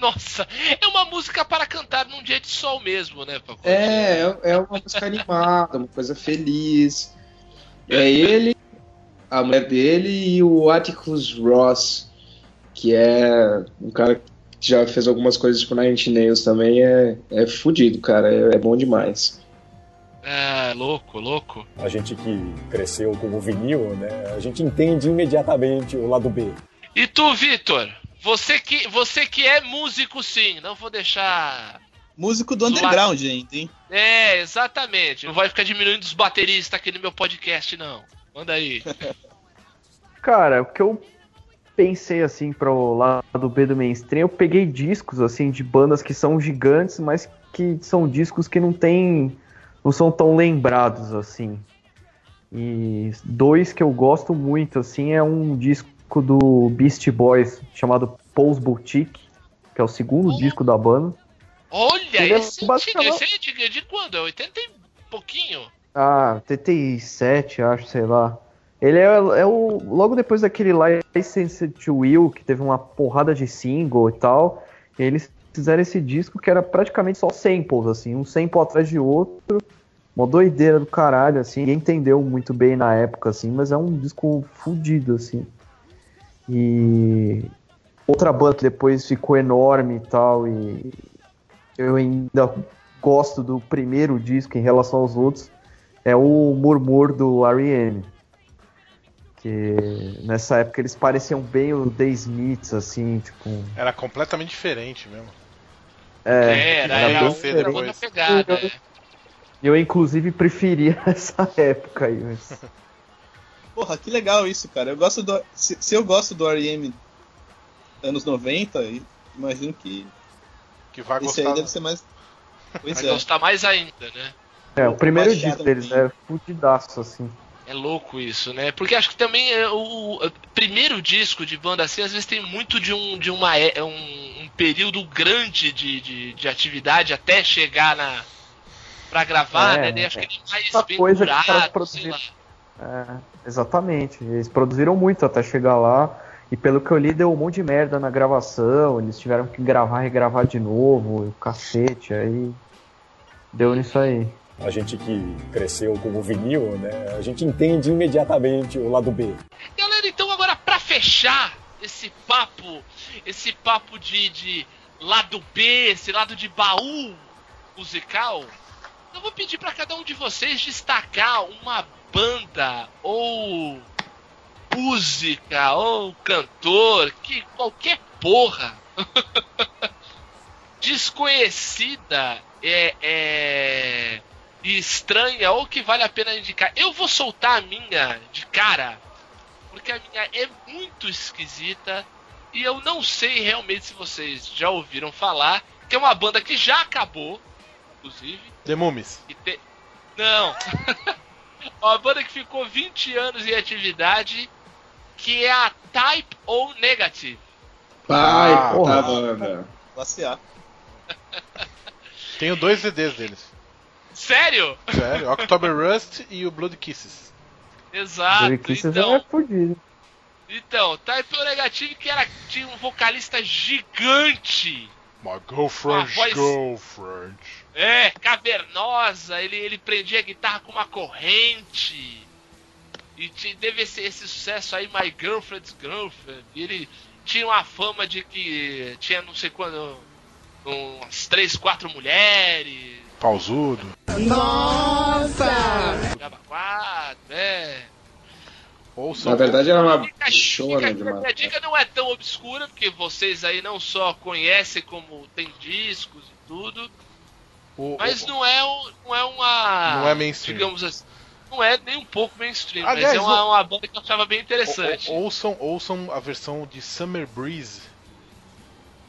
Speaker 4: Nossa, é uma música para cantar num dia de sol mesmo, né, Pacote?
Speaker 6: É, é- é uma música animada, uma coisa feliz. É ele, a mulher dele e o Atticus Ross, que é um cara que já fez algumas coisas pro Nine Inch Nails também, é, é fudido, cara, é, é bom demais.
Speaker 4: É, louco, louco.
Speaker 8: A gente que cresceu com o vinil, né? A gente entende imediatamente o lado B.
Speaker 4: E tu, Vitor? Você que, você que é músico, sim. Não vou deixar.
Speaker 1: Músico do underground, gente, hein?
Speaker 4: É, exatamente. Não vai ficar diminuindo os bateristas aqui no meu podcast, não. Manda aí.
Speaker 5: Cara, o que eu pensei assim pro lado B do mainstream, eu peguei discos assim de bandas que são gigantes, mas que são discos que não tem não são tão lembrados assim. E dois que eu gosto muito assim é um disco do Beast Boys chamado Paul's Boutique, que é o segundo disco da banda.
Speaker 4: Olha,
Speaker 5: Ele é
Speaker 4: esse, é
Speaker 5: basicamente-
Speaker 4: esse é de, de quando? É 80 e pouquinho?
Speaker 5: Ah, 87, acho, sei lá. Ele é, é o. Logo depois daquele License to Will, que teve uma porrada de single e tal. Eles fizeram esse disco que era praticamente só samples, assim, um sample atrás de outro. Uma doideira do caralho, assim. Ninguém entendeu muito bem na época, assim, mas é um disco fudido, assim. E. Outra banda que depois ficou enorme e tal, e. Eu ainda gosto do primeiro disco em relação aos outros é o Murmur do R.E.M. Que nessa época eles pareciam bem o The Smiths, assim, tipo.
Speaker 2: Era completamente diferente mesmo.
Speaker 5: É,
Speaker 4: era,
Speaker 2: era
Speaker 4: era,
Speaker 2: cedo
Speaker 4: outra
Speaker 2: depois.
Speaker 4: pegada. é.
Speaker 5: eu inclusive preferia essa época aí. Mas...
Speaker 1: Porra, que legal isso, cara. Eu gosto do. Se, se eu gosto do R.E.M. anos 90, e imagino que
Speaker 2: Que vai
Speaker 1: esse aí deve ser mais. Pois
Speaker 4: Vai
Speaker 1: é.
Speaker 4: gostar mais ainda, né?
Speaker 5: É, o primeiro disco deles é fudidaço, assim.
Speaker 4: É louco isso, né? Porque acho que também é, o, o primeiro disco de banda assim, às vezes tem muito de um, de uma, é, um, um período grande de, de, de atividade até chegar na. pra gravar,
Speaker 5: É,
Speaker 4: né? Daí acho que ele é mais
Speaker 5: Essa
Speaker 4: bem
Speaker 5: coisa que
Speaker 4: curado.
Speaker 5: É, exatamente. Eles produziram muito até chegar lá. E pelo que eu li, deu um monte de merda na gravação. Eles tiveram que gravar, regravar de novo. E o cacete, aí. Deu nisso aí.
Speaker 8: A gente que cresceu com o vinil, né? A gente entende imediatamente o lado B.
Speaker 4: Galera, então agora pra fechar esse papo, esse papo de, de lado B, esse lado de baú musical, eu vou pedir pra cada um de vocês destacar uma banda ou música ou cantor, que qualquer porra desconhecida é, é estranha ou que vale a pena indicar. Eu vou soltar a minha de cara, porque a minha é muito esquisita e eu não sei realmente se vocês já ouviram falar, que é uma banda que já acabou, inclusive,
Speaker 2: The Mummies.
Speaker 4: e te... Não. uma banda que ficou 20 anos em atividade, que é a Type O Negative.
Speaker 6: Pai,
Speaker 2: Ah,
Speaker 6: porra.
Speaker 5: tá.
Speaker 6: banda.
Speaker 1: Classe A.
Speaker 2: Tenho dois CDs deles.
Speaker 4: Sério?
Speaker 2: Sério, October Rust e o Blood Kisses.
Speaker 4: Exato.
Speaker 5: Ele quis
Speaker 4: então,
Speaker 5: é fudido.
Speaker 4: então, Type O Negative que era, tinha um vocalista gigante.
Speaker 2: My girlfriend,
Speaker 4: Uma voz-
Speaker 2: girlfriend.
Speaker 4: É, cavernosa, ele, ele prendia a guitarra com uma corrente. E teve esse, esse sucesso aí, My Girlfriend's Girlfriend. E ele tinha uma fama de que tinha não sei quando. umas três, quatro mulheres.
Speaker 2: Pausudo.
Speaker 4: Java 4, é.
Speaker 2: Ouçam.
Speaker 6: Na verdade era uma
Speaker 4: Fica-
Speaker 6: chona
Speaker 4: fica-
Speaker 6: de
Speaker 4: a dica não é tão obscura, porque vocês aí não só conhecem como tem discos e tudo,
Speaker 2: o-
Speaker 4: mas
Speaker 2: o-
Speaker 4: não é, um- não é uma.
Speaker 2: Não é mainstream.
Speaker 4: Digamos assim. Não é nem um pouco mainstream,
Speaker 2: Aliás,
Speaker 4: mas é uma,
Speaker 2: o-
Speaker 4: uma banda que eu achava bem interessante.
Speaker 2: o- ouçam, ouçam a versão de Summer Breeze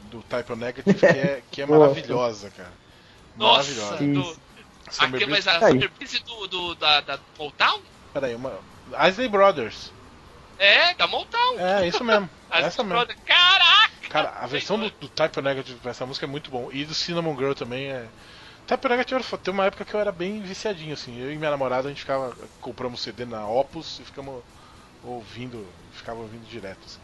Speaker 2: do Type O Negative, que é, que é maravilhosa, cara.
Speaker 4: Nossa,
Speaker 2: Maravilhosa.
Speaker 4: do,
Speaker 2: Summer
Speaker 4: aqui, mas
Speaker 2: Breeze.
Speaker 4: a. Summer Breeze do, do, da, da Motown?
Speaker 2: Peraí, uma. Isley Brothers.
Speaker 4: É, da Motown.
Speaker 2: É, isso mesmo. Essa mesmo.
Speaker 4: Brother- Caraca!
Speaker 2: Cara, a versão do, do Type O Negative pra essa música é muito bom. E do Cinnamon Girl também é. O Negative era- tem uma época que eu era bem viciadinho, assim. Eu e minha namorada a gente ficava. Compramos CD na Opus e ficamos ouvindo. Ficava ouvindo direto, assim.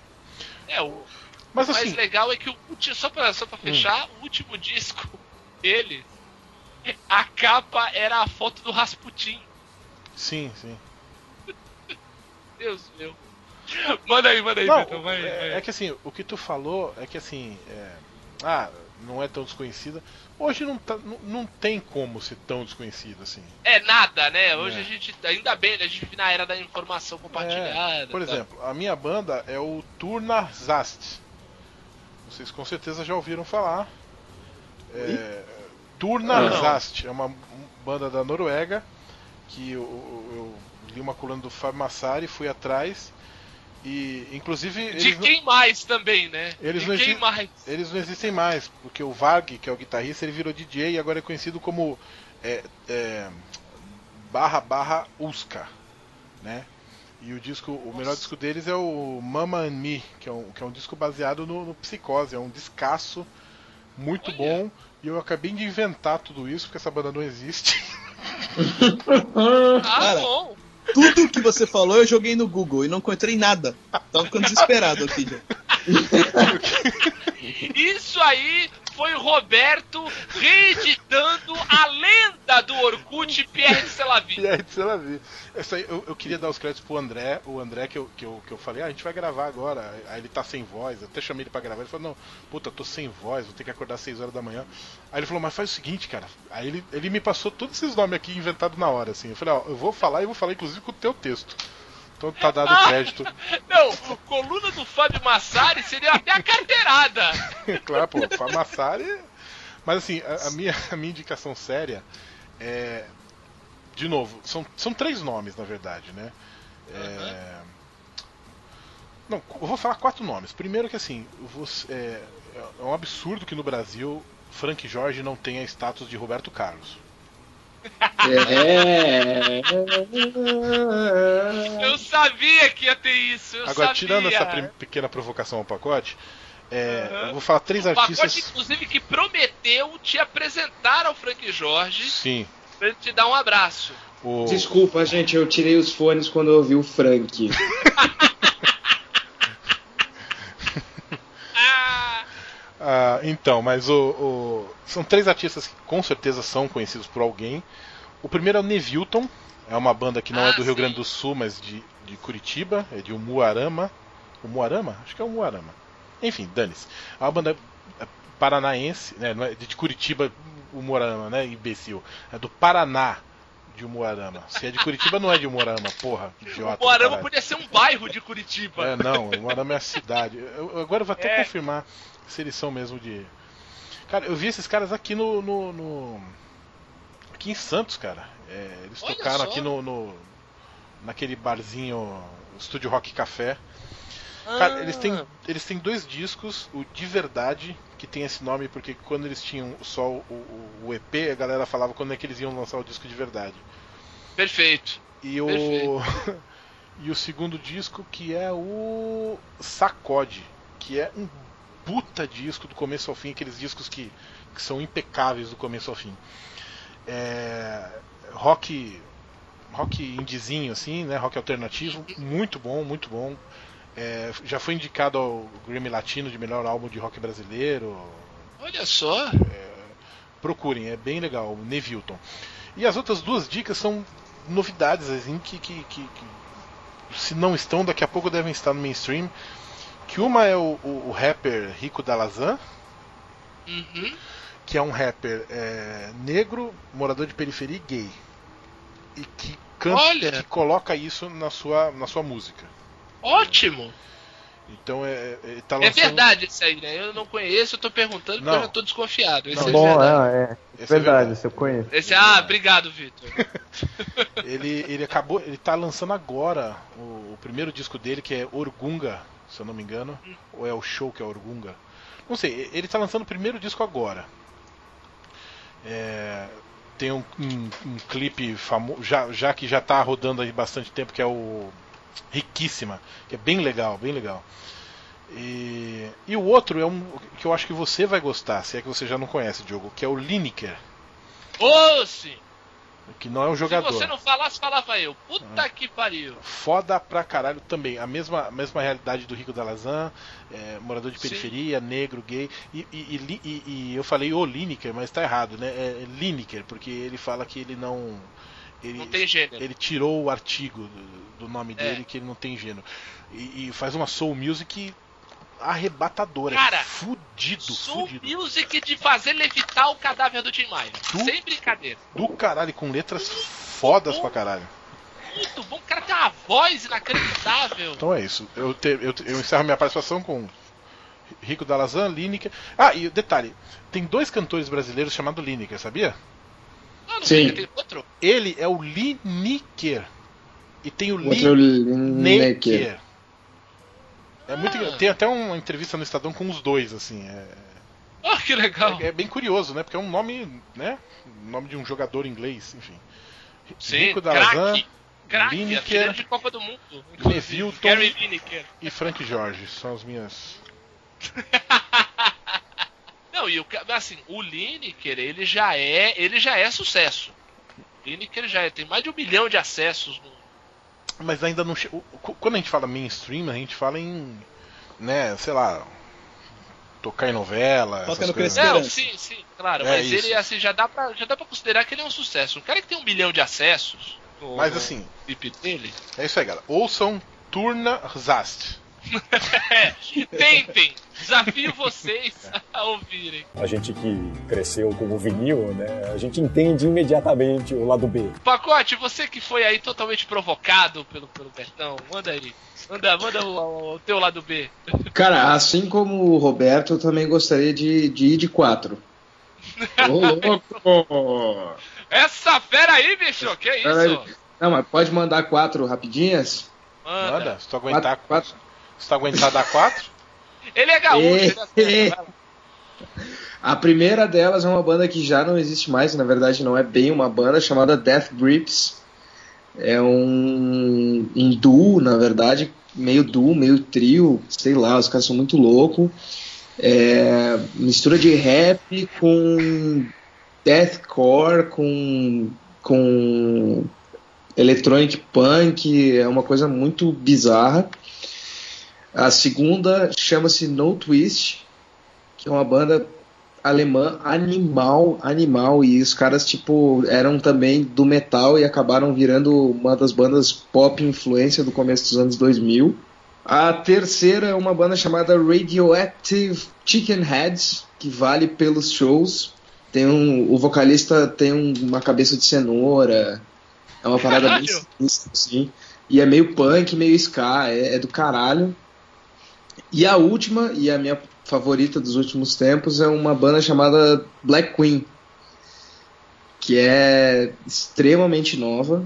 Speaker 4: É, o
Speaker 2: Mas
Speaker 4: mais
Speaker 2: assim. Hum.
Speaker 4: legal é que o último, só pra, só pra fechar, o último disco dele, a capa era a foto do Rasputin.
Speaker 2: Sim, sim.
Speaker 4: Deus meu. Manda aí, manda aí,
Speaker 2: Não,
Speaker 4: Beto, vai,
Speaker 2: é,
Speaker 4: vai.
Speaker 2: é que assim, o que tu falou é que assim. é, ah, não é tão desconhecida. Hoje não, tá, não, não tem como ser tão desconhecida assim.
Speaker 4: É nada, né? Hoje
Speaker 2: É.
Speaker 4: a gente, ainda bem, né? a gente vive na era da informação compartilhada.
Speaker 2: É, por
Speaker 4: tá?
Speaker 2: exemplo, a minha banda é o Turnazast. Vocês com certeza já ouviram falar. É, Turnazast é uma banda da Noruega que eu, eu li uma coluna do Fábio Massari, fui atrás e inclusive
Speaker 4: De
Speaker 2: eles, não-
Speaker 4: quem mais também, né?
Speaker 2: Eles
Speaker 4: De
Speaker 2: não
Speaker 4: quem
Speaker 2: exi-
Speaker 4: mais?
Speaker 2: eles não existem mais, porque o Varg, que é o guitarrista, ele virou DJ e agora é conhecido como é, é, barra barra Uska, né? E o disco, o melhor disco deles é o Mama and Me, que é um, que é um disco baseado no, no Psicose, é um descasso muito
Speaker 4: Olha.
Speaker 2: bom. E eu acabei de inventar tudo isso, porque essa banda não existe.
Speaker 4: Ah,
Speaker 1: Cara.
Speaker 4: bom.
Speaker 1: Tudo que você falou eu joguei no Google e não encontrei nada. Tava ficando desesperado aqui já.
Speaker 4: Isso aí foi o Roberto reeditando a lenda do Orkut Pierre Selavi.
Speaker 2: E aí, sei lá, vi. Essa aí, eu, eu queria dar os créditos pro André, o André que eu, que, eu, que eu falei, ah, a gente vai gravar agora. Aí ele tá sem voz, eu até chamei ele pra gravar. Ele falou, não, puta, tô sem voz, vou ter que acordar às 6 horas da manhã. Aí ele falou, mas faz o seguinte, cara. Aí ele, ele me passou todos esses nomes aqui inventados na hora, assim. Eu falei, ó, eu vou falar e vou falar inclusive com o teu texto. Então tá dado o crédito.
Speaker 4: Não, coluna do Fábio Massari seria até a carteirada.
Speaker 2: claro, pô, Famassari. Mas assim, a, a minha, a minha indicação séria é. De novo, são, são três nomes, na verdade, né? É... Não, eu vou falar quatro nomes. Primeiro que assim, você, é, é um absurdo que no Brasil Frank Jorge não tenha status de Roberto Carlos.
Speaker 6: É.
Speaker 4: Eu sabia que ia ter isso. Eu
Speaker 2: Agora,
Speaker 4: sabia.
Speaker 2: tirando essa pequena provocação ao pacote, é,
Speaker 4: Aham.
Speaker 2: eu vou falar três
Speaker 4: O
Speaker 2: artistas.
Speaker 4: pacote, inclusive, que prometeu te apresentar ao Frank Jorge
Speaker 2: Sim.
Speaker 4: pra ele te dar um abraço.
Speaker 2: O...
Speaker 6: Desculpa, gente, eu tirei os fones quando eu ouvi o Frank.
Speaker 4: Ah,
Speaker 2: Ah, então, mas o, o- são três artistas que com certeza são conhecidos por alguém. O primeiro é o Nevilton, é uma banda que não
Speaker 4: Ah,
Speaker 2: é do Rio
Speaker 4: sim.
Speaker 2: Grande do Sul, mas de, de Curitiba, é de Umuarama. Umuarama? Acho que é Umuarama. Enfim, dane-se. É uma banda é, paranaense, né, não é de Curitiba, Umuarama, né, imbecil. É do Paraná de Umuarama. Se é de Curitiba, não é de Umuarama, porra, idiota. caralho.
Speaker 4: podia ser um bairro de Curitiba.
Speaker 2: É, não, Umuarama é a cidade. Eu agora eu vou até
Speaker 4: É.
Speaker 2: confirmar se eles são mesmo de. Cara, eu vi esses caras aqui no. no- no- Aqui em Santos, cara. É, eles
Speaker 4: Olha
Speaker 2: tocaram
Speaker 4: só.
Speaker 2: aqui no, no- Naquele barzinho. Estúdio Rock Café.
Speaker 4: Ah,
Speaker 2: Cara, eles têm, eles têm dois discos, o De Verdade, que tem esse nome porque quando eles tinham só o, o- o EP, a galera falava quando é que eles iam lançar o disco de verdade.
Speaker 4: Perfeito.
Speaker 2: E o.
Speaker 4: Perfeito.
Speaker 2: e o segundo disco que é o Sacode, que é um puta disco do começo ao fim, aqueles discos que, que são impecáveis do começo ao fim. É, rock rock indizinho assim, né, rock alternativo, muito bom, muito bom. É, já foi indicado ao Grammy Latino de melhor álbum de rock brasileiro.
Speaker 4: Olha só.
Speaker 2: Procurem, é bem legal, o Nevilton. E as outras duas dicas são novidades assim que, que, que- que, se não estão, daqui a pouco devem estar no mainstream. Que uma é o, o- o rapper Rico Dalazan,
Speaker 4: Uhum.
Speaker 2: que é um rapper é, negro, morador de periferia e gay. E que canta,
Speaker 4: Olha!
Speaker 2: que coloca isso na sua, na sua música.
Speaker 4: Ótimo.
Speaker 2: Então é, é, ele tá
Speaker 4: É
Speaker 2: lançando.
Speaker 4: verdade isso aí, né? Eu não conheço, eu tô perguntando porque
Speaker 2: Não.
Speaker 4: eu já tô desconfiado. Esse
Speaker 2: Não.
Speaker 4: é
Speaker 5: Bom,
Speaker 4: verdade.
Speaker 5: é, é.
Speaker 2: Esse é
Speaker 5: verdade,
Speaker 2: verdade.
Speaker 5: isso eu conheço.
Speaker 4: Esse, ah, obrigado, Vitor.
Speaker 2: Ele, ele acabou, ele tá lançando agora o, o primeiro disco dele que é Orgunga, se eu não me engano, ou é o show que é Orgunga. Não sei, ele tá lançando o primeiro disco agora. É, tem um, um- um clipe famoso, já, já que já tá rodando aí bastante tempo, que é o Riquíssima, que é bem legal, bem legal. E, e o outro é um que eu acho que você vai gostar, se é que você já não conhece, Diogo, que é o Lineker,
Speaker 4: Ô, sim.
Speaker 2: Que não é um jogador.
Speaker 4: Se você não falasse, falava eu. Puta
Speaker 2: Ah.
Speaker 4: que pariu.
Speaker 2: foda pra caralho também. A mesma, mesma realidade do Rico Dalazan, é, morador de
Speaker 4: Sim.
Speaker 2: periferia, negro, gay. E, e- e e- eu falei o Lineker, mas tá errado, né? É Lineker, porque ele fala que ele não. Ele,
Speaker 4: Não tem gênero.
Speaker 2: ele tirou o artigo do, do nome
Speaker 4: É.
Speaker 2: dele, que ele não tem gênero. E faz uma soul music arrebatadora.
Speaker 4: Cara,
Speaker 2: fudido,
Speaker 4: Soul
Speaker 2: fudido.
Speaker 4: Music de fazer levitar o cadáver do Tim Maia.
Speaker 2: Tu-
Speaker 4: Sem brincadeira.
Speaker 2: Do caralho, com letras fodas pra caralho.
Speaker 4: Muito bom. O cara tem uma voz inacreditável.
Speaker 2: Então é isso. Eu, te- eu, eu encerro minha participação com Rico Dalazan, Lineker. Ah, e detalhe: tem dois cantores brasileiros chamados Lineker, sabia?
Speaker 4: Ah, não
Speaker 6: Sim.
Speaker 4: sei, tem outro?
Speaker 2: Ele é o Lineker. E tem o
Speaker 6: O outro Lineker.
Speaker 2: É muito
Speaker 4: Ah.
Speaker 2: Tem até uma entrevista no Estadão com os dois, assim. É,
Speaker 4: Oh, que legal.
Speaker 2: é- é bem curioso, né? Porque é um nome, né? Nome de um jogador inglês, enfim.
Speaker 4: Sim,
Speaker 2: Rico.
Speaker 4: Craque,
Speaker 2: Lineker,
Speaker 4: de Copa do Mundo.
Speaker 2: Nevilton. E Frank Jorge. São as minhas.
Speaker 4: Não, e o assim, o Lineker, ele já é, ele já é sucesso. Lineker já é, tem mais de um milhão de acessos no,
Speaker 2: Mas ainda não. che- o- o- Quando a gente fala mainstream, a gente fala em. né, sei lá. Tocar em novela.
Speaker 1: Toca
Speaker 2: essas
Speaker 1: no.
Speaker 4: Não, sim, sim, claro,
Speaker 2: É
Speaker 4: mas
Speaker 2: isso.
Speaker 4: ele assim já dá para já dá para considerar que ele é um sucesso. Um cara que tem um milhão de acessos no,
Speaker 2: Mas assim,
Speaker 4: clipe dele,
Speaker 2: é isso aí, galera. Ouçam Turna Zast.
Speaker 4: é, tentem, desafio vocês a ouvirem.
Speaker 8: A gente que cresceu com o vinil, né? A gente entende imediatamente o lado B.
Speaker 4: Pacote, você que foi aí totalmente provocado pelo, pelo Betão, manda aí. Manda, manda o, o teu lado B.
Speaker 6: Cara, assim como o Roberto, eu também gostaria de, de ir de quatro. Ô, louco!
Speaker 4: Essa fera aí, bicho, que
Speaker 6: Pera
Speaker 4: isso?
Speaker 6: aí. Não, mas pode mandar quatro rapidinhas?
Speaker 4: Manda.
Speaker 2: Manda, se tu aguentar.
Speaker 6: Quatro, quatro.
Speaker 2: Tu aguentar dar quatro.
Speaker 4: Ele é gaúcho, ele
Speaker 6: É.
Speaker 4: acerta.
Speaker 6: A primeira delas é uma banda que já não existe mais, na verdade não é bem uma banda, chamada Death Grips. É um em duo, na verdade, meio duo, meio trio, sei lá, os caras são muito loucos. É, mistura de rap com deathcore, com, com electronic punk, é uma coisa muito bizarra. A segunda chama-se No Twist, que é uma banda alemã animal, animal, e os caras, tipo, eram também do metal e acabaram virando uma das bandas pop influência do começo dos anos 2000. A terceira é uma banda chamada Radioactive Chicken Heads, que vale pelos shows. Tem um, o vocalista tem um- uma cabeça de cenoura, é uma parada bem
Speaker 4: Caralho!
Speaker 6: sinistra, assim. E é meio punk, meio ska, é, é do caralho. E a última, e a minha favorita dos últimos tempos, é uma banda chamada Black Queen, que é extremamente nova.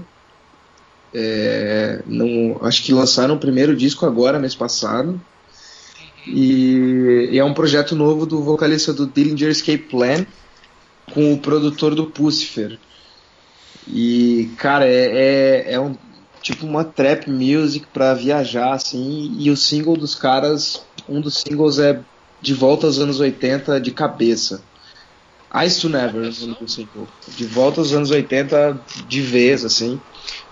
Speaker 6: É, não, acho que lançaram o primeiro disco agora, mês passado. E, e é um projeto novo do vocalista do Dillinger Escape Plan com o produtor do Pucifer. E, cara, é, é, é um tipo uma trap music pra viajar, assim. E o single dos caras, um dos singles é De Volta aos Anos 80 de cabeça. Ice to Never, do single. De volta aos anos 80 de vez, assim.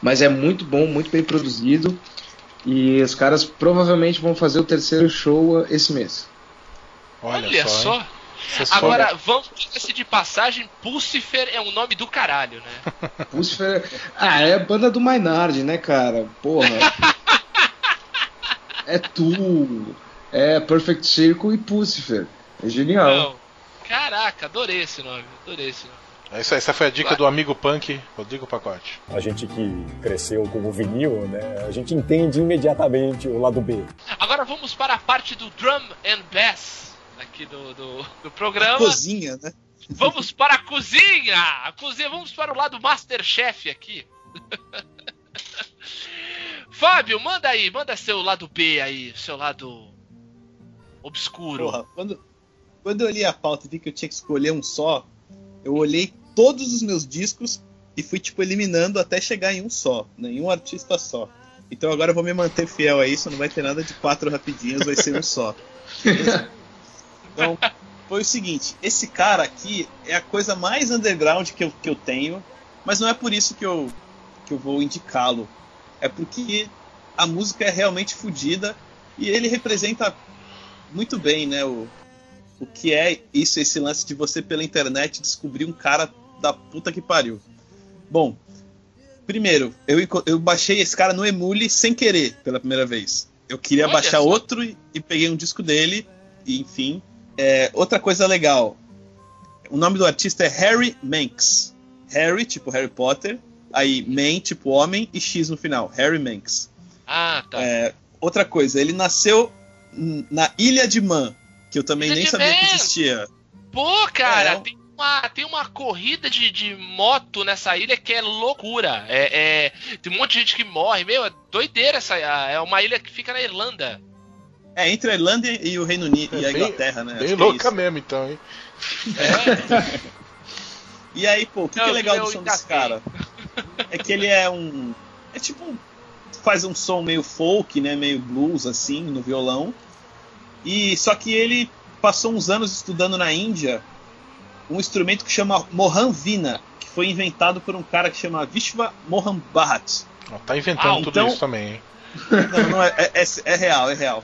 Speaker 6: Mas é muito bom, muito bem produzido. E os caras provavelmente vão fazer o terceiro show esse mês.
Speaker 2: Olha,
Speaker 4: Olha,
Speaker 2: só.
Speaker 4: só. Agora, vamos dizer de passagem, Pucifer é um nome do caralho, né?
Speaker 6: Pucifer. Ah, é a banda do Maynard, né, cara? Porra. é Tu, é Perfect Circle e Pucifer. É genial.
Speaker 4: Não. Caraca, adorei esse nome, adorei esse nome.
Speaker 2: É isso aí, essa foi a dica do amigo punk, Rodrigo Pacote.
Speaker 8: A gente que cresceu com o vinil, né? A gente entende imediatamente o lado B.
Speaker 4: Agora vamos para a parte do drum and bass aqui do, do, do programa.
Speaker 1: Cozinha, né?
Speaker 4: Vamos para a cozinha! A cozinha, vamos para o lado Masterchef aqui. Fábio, manda aí, manda seu lado B aí, seu lado obscuro.
Speaker 1: Porra, quando, quando eu li a pauta e vi que eu tinha que escolher um só, eu olhei todos os meus discos e fui, tipo, eliminando até chegar em um só, né, em um artista só. Então agora eu vou me manter fiel a isso, não vai ter nada de quatro rapidinhos, vai ser um só. Então, foi o seguinte, esse cara aqui é a coisa mais underground que eu, que eu tenho, mas não é por isso que eu, que eu vou indicá-lo. É porque a música é realmente fodida e ele representa muito bem, né, o, o que é isso, esse lance de você pela internet descobrir um cara da puta que pariu. Bom, primeiro, eu, eu baixei esse cara no Emule sem querer pela primeira vez. Eu queria
Speaker 4: Olha
Speaker 1: baixar outro e, e peguei um disco dele, e enfim. É, outra coisa legal, o nome do artista é Harry Manx. Harry, tipo Harry Potter, aí Man, tipo homem, e X no final, Harry Manx.
Speaker 4: Ah, tá.
Speaker 1: É, outra coisa, ele nasceu na Ilha de Man, que eu também
Speaker 4: Ilha
Speaker 1: nem sabia que
Speaker 4: Man!
Speaker 1: existia.
Speaker 4: Pô, cara,
Speaker 1: É,
Speaker 4: tem, uma, tem uma corrida de, de moto nessa ilha que é loucura. É, é- tem um monte de gente que morre, meu, é doideira essa. É uma ilha que fica na Irlanda.
Speaker 1: É, entre a Irlanda e o Reino Unido e a
Speaker 2: É bem-
Speaker 1: Inglaterra, né?
Speaker 2: Bem
Speaker 1: é
Speaker 2: louca
Speaker 1: isso.
Speaker 2: mesmo, então, hein?
Speaker 4: É,
Speaker 1: E aí, pô, o que,
Speaker 4: Não,
Speaker 1: é legal
Speaker 4: eu
Speaker 1: do som desse cara? É que ele é um. É tipo. um- Faz um som meio folk, né? Meio blues, assim, no violão. E só que ele passou uns anos estudando na Índia um instrumento que chama Mohan Vina, que foi inventado por um cara que chama Vishwa Mohan Bhatt.
Speaker 2: Ó, Tá inventando
Speaker 1: Ah,
Speaker 2: tudo
Speaker 1: então-
Speaker 2: isso também, hein?
Speaker 1: Não, não é, é, é- é real, é real.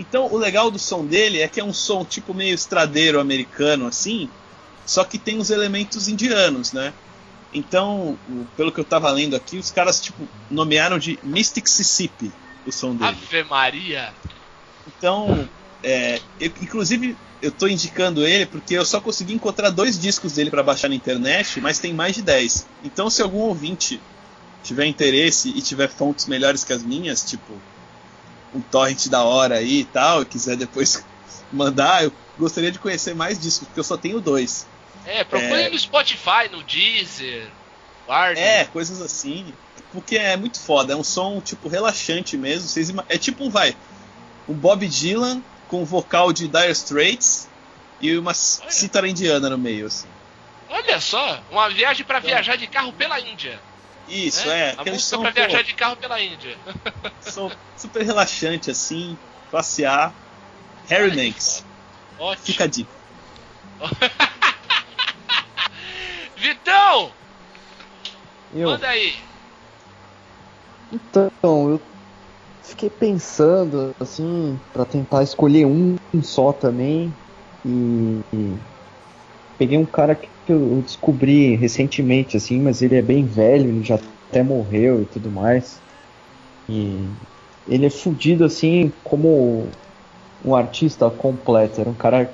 Speaker 1: Então, o legal do som dele é que é um som tipo meio estradeiro americano, assim, só que tem os elementos indianos, né? Então, pelo que eu tava lendo aqui, os caras, tipo, nomearam de Mystic Mississippi o som dele.
Speaker 4: Ave Maria.
Speaker 1: Então, é, eu- inclusive, eu tô indicando ele porque eu só consegui encontrar dois discos dele para baixar na internet, mas tem mais de 10. Então, se algum ouvinte tiver interesse e tiver fontes melhores que as minhas, tipo um torrent da hora aí e tal, e quiser depois mandar, eu gostaria de conhecer mais discos, porque eu só tenho dois.
Speaker 4: É, procure
Speaker 1: É.
Speaker 4: no Spotify, no Deezer, Warner.
Speaker 1: É, coisas assim. Porque é muito foda, é um som tipo relaxante mesmo. Vocês é tipo um vai, um Bob Dylan com vocal de Dire Straits e uma
Speaker 4: Olha.
Speaker 1: cítara indiana no meio, assim.
Speaker 4: Olha só, uma viagem pra viajar de carro pela Índia.
Speaker 1: Isso,
Speaker 4: né?
Speaker 1: é.
Speaker 4: A música pra
Speaker 1: pô,
Speaker 4: viajar de carro pela Índia.
Speaker 1: som super relaxante, assim, classe A. Harry Manx.
Speaker 4: Ótimo.
Speaker 1: Fica a dica.
Speaker 4: Vitão,
Speaker 5: Eu,
Speaker 4: manda aí.
Speaker 5: então, eu fiquei pensando, assim, pra tentar escolher um, um só também. E, e peguei um cara que eu descobri recentemente, assim, mas ele é bem velho, ele já até morreu e tudo mais. E ele é fudido, assim, como um artista completo. Era um cara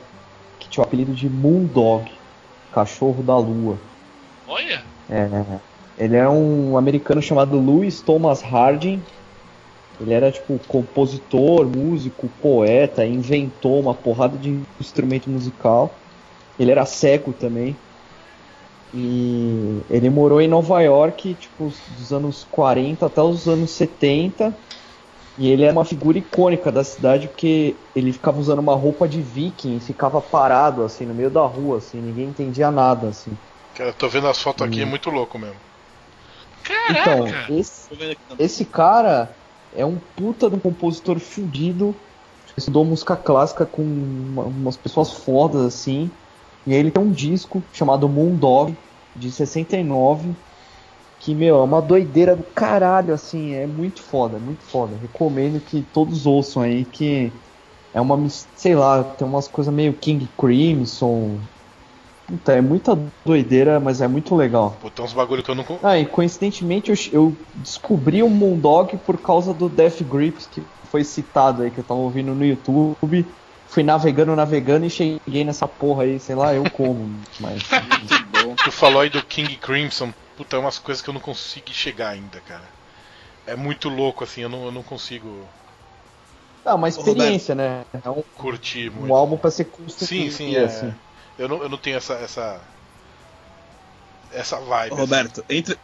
Speaker 5: que tinha o apelido de Moondog, cachorro da lua.
Speaker 4: Olha,
Speaker 5: É, ele é um americano chamado Louis Thomas Harding. Ele era tipo compositor, músico, poeta, inventou uma porrada de instrumento musical. Ele era cego também. E ele morou em Nova York, tipo, dos anos 40 até os anos 70. E ele é uma figura icônica da cidade porque ele ficava usando uma roupa de viking e ficava parado assim no meio da rua, assim, ninguém entendia nada assim.
Speaker 2: Cara, eu tô vendo as fotos aqui, é muito louco mesmo.
Speaker 4: caraca.
Speaker 5: Então, esse, esse cara é um puta de um compositor fudido. Estudou música clássica com uma- umas pessoas fodas assim. E aí ele tem um disco chamado Moondog, de 69. Que, meu, é uma doideira do caralho, assim. É muito foda, muito foda. Recomendo que todos ouçam aí, que é uma, sei lá, tem umas coisas meio King Crimson. Puta, é muita doideira, mas é muito legal.
Speaker 2: Pô, tem uns bagulho que eu não.
Speaker 5: Ah, e coincidentemente eu, eu descobri o Moondog por causa do Death Grips, que foi citado aí, que eu tava ouvindo no YouTube. Fui navegando, navegando e cheguei nessa porra aí, sei lá, eu como, mas.
Speaker 2: Tu falou aí do King Crimson. Puta, é umas coisas que eu não consigo chegar ainda, cara. É muito louco, assim, eu não, eu não consigo
Speaker 5: Ah, uma experiência, né? É um,
Speaker 2: curtir muito.
Speaker 5: um álbum pra ser construído.
Speaker 2: Sim, sim, é.
Speaker 5: assim.
Speaker 2: Eu não, eu não tenho essa. essa. essa vibe. Assim.
Speaker 1: Roberto, entre,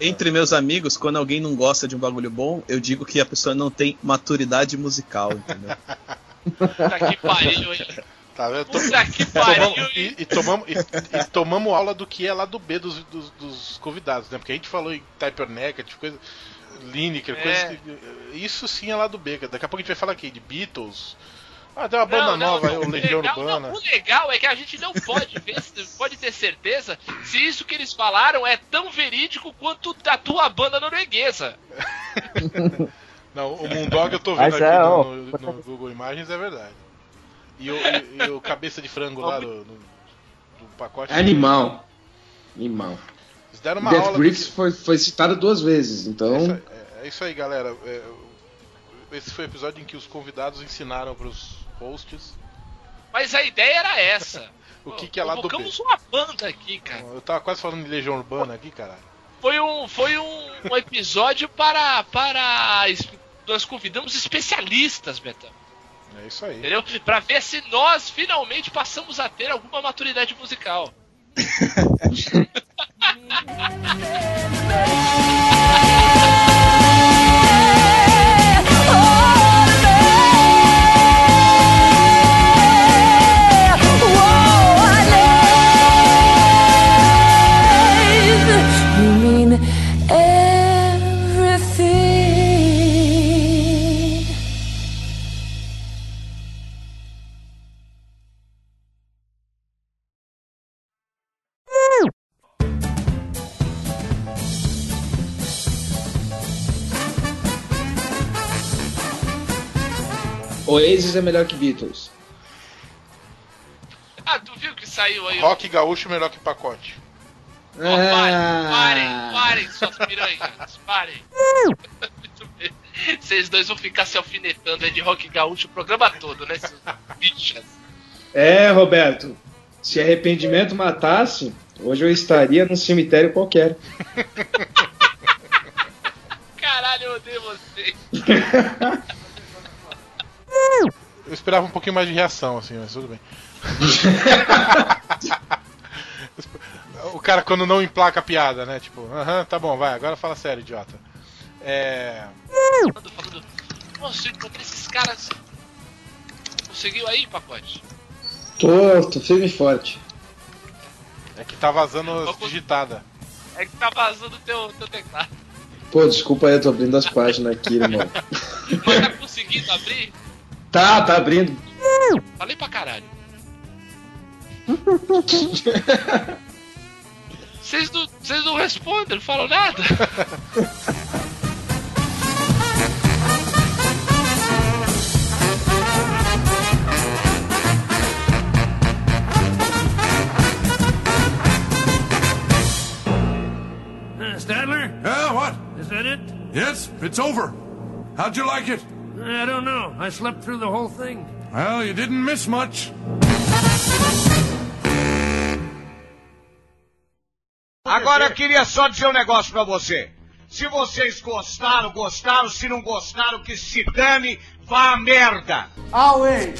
Speaker 1: entre meus amigos, quando alguém não gosta de um bagulho bom, eu digo que a pessoa não tem maturidade musical, entendeu?
Speaker 4: Puta que pariu, hein?
Speaker 2: Tá vendo? To-
Speaker 4: Puta que
Speaker 2: tomamos-
Speaker 4: pariu, hein?
Speaker 2: e, e tomamos, e, e tomamos aula do que é lá do B dos, dos, dos convidados, né? Porque a gente falou em Typer Negative, coisa. Lineker,
Speaker 4: É.
Speaker 2: coisa que. Isso sim é lá do B. Daqui a pouco a gente vai falar aqui de Beatles. Ah, tem uma banda
Speaker 4: Não, não,
Speaker 2: nova
Speaker 4: não,
Speaker 2: o Legião
Speaker 4: legal,
Speaker 2: Urbana.
Speaker 4: não, o legal é que a gente não pode ver, pode ter certeza se isso que eles falaram é tão verídico quanto a tua banda norueguesa.
Speaker 2: Não, o Moondog eu tô vendo
Speaker 5: Mas
Speaker 2: aqui
Speaker 5: é,
Speaker 2: no, no- no Google Imagens, é verdade. E o, e- e o cabeça de frango lá do, do- do pacote.
Speaker 6: É Animal. Animal.
Speaker 2: Eles deram uma
Speaker 6: Death
Speaker 2: aula.
Speaker 6: Grips
Speaker 2: que-
Speaker 6: foi, foi citado duas vezes,
Speaker 2: É
Speaker 6: então.
Speaker 2: isso, aí- é- é isso aí, galera. É, esse foi o episódio em que os convidados ensinaram pros hosts
Speaker 4: Mas a ideia era essa.
Speaker 2: o que, que é lá do B.
Speaker 4: Colocamos uma banda aqui, cara.
Speaker 2: Eu tava quase falando de Legião Urbana aqui, caralho.
Speaker 4: Foi um, foi um, um episódio para, para. Nós convidamos especialistas, Betão.
Speaker 2: É isso aí.
Speaker 4: Entendeu? Pra ver se nós finalmente passamos a ter alguma maturidade musical.
Speaker 6: Oasis é melhor que Beatles.
Speaker 4: Ah, tu viu que saiu aí?
Speaker 2: Rock gaúcho melhor que pacote.
Speaker 4: Ó, parem, parem, parem, suas piranhas, parem. Muito bem. Vocês dois vão ficar se alfinetando aí de rock gaúcho o programa todo, né, seus bichas?
Speaker 6: É, Roberto. Se arrependimento matasse, hoje eu estaria num cemitério qualquer.
Speaker 4: Caralho, eu odeio vocês.
Speaker 2: Eu esperava um pouquinho mais de reação, assim, mas tudo bem. o cara quando não emplaca a piada, né? Tipo, aham, tá bom, vai, agora fala sério, idiota. É.
Speaker 4: Nossa, eu encontrei esses caras. Conseguiu aí, pacote?
Speaker 6: Tô, tô firme e forte.
Speaker 2: É que tá vazando as digitada.
Speaker 4: É que tá vazando teu, teu teclado.
Speaker 6: Pô, desculpa aí, eu tô abrindo as páginas aqui, irmão.
Speaker 4: Mas tá conseguindo abrir?
Speaker 6: Tá, tá abrindo.
Speaker 4: Falei pra caralho. Vocês não, vocês não respondem, não falam nada.
Speaker 9: Uh, Stadler?
Speaker 10: Yeah, what?
Speaker 9: Is that it?
Speaker 10: Yes, it's over. How'd you like it?
Speaker 9: I don't know. I slept through the whole thing.
Speaker 10: Well, you didn't miss much.
Speaker 11: Agora eu queria só dizer um negócio pra você. Se vocês gostaram, gostaram. Se não gostaram, que se dane, vá a merda.
Speaker 3: Away!